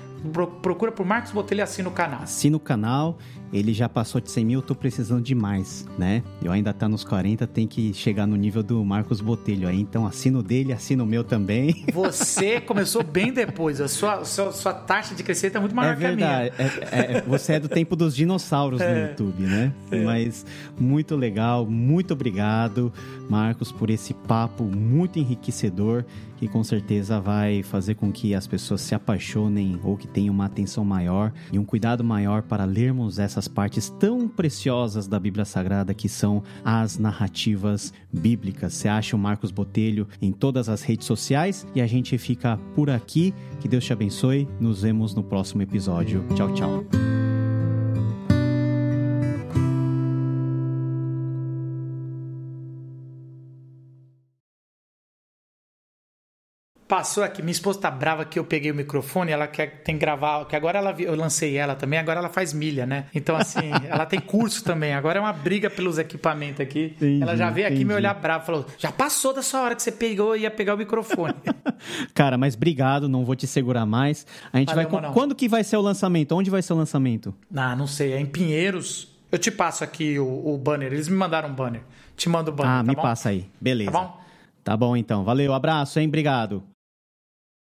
Procura por Marcos Botelho e assina o canal. Assina o canal ele já passou de 100 mil, eu tô precisando de mais, né? Eu ainda tá nos 40, tem que chegar no nível do Marcos Botelho aí, então assino dele, assino o meu também. *laughs* Você começou bem depois, a sua, sua, sua taxa de crescimento é muito maior é verdade. que a minha. É, é, você é do tempo dos dinossauros é. no YouTube, né? É. Mas muito legal, muito obrigado, Marcos, por esse papo muito enriquecedor que com certeza vai fazer com que as pessoas se apaixonem ou que tenham uma atenção maior e um cuidado maior para lermos essa essas partes tão preciosas da Bíblia Sagrada que são as narrativas bíblicas. Você acha o Marcos Botelho em todas as redes sociais e a gente fica por aqui. Que Deus te abençoe. Nos vemos no próximo episódio. Tchau, tchau. Passou aqui, minha esposa tá brava que eu peguei o microfone, ela quer tem que gravar, que agora ela eu lancei ela também, agora ela faz milha, né? Então assim, *laughs* ela tem curso também. Agora é uma briga pelos equipamentos aqui. Entendi, ela já veio aqui me olhar brava, falou: "Já passou da sua hora que você pegou e ia pegar o microfone". *laughs* Cara, mas obrigado, não vou te segurar mais. A gente Valeu, vai não. quando que vai ser o lançamento? Onde vai ser o lançamento? Ah, não sei, é em Pinheiros. Eu te passo aqui o, o banner. Eles me mandaram um banner. Te mando o banner, Ah, tá me bom? passa aí. Beleza. Tá bom? Tá bom então. Valeu, abraço, hein? Obrigado.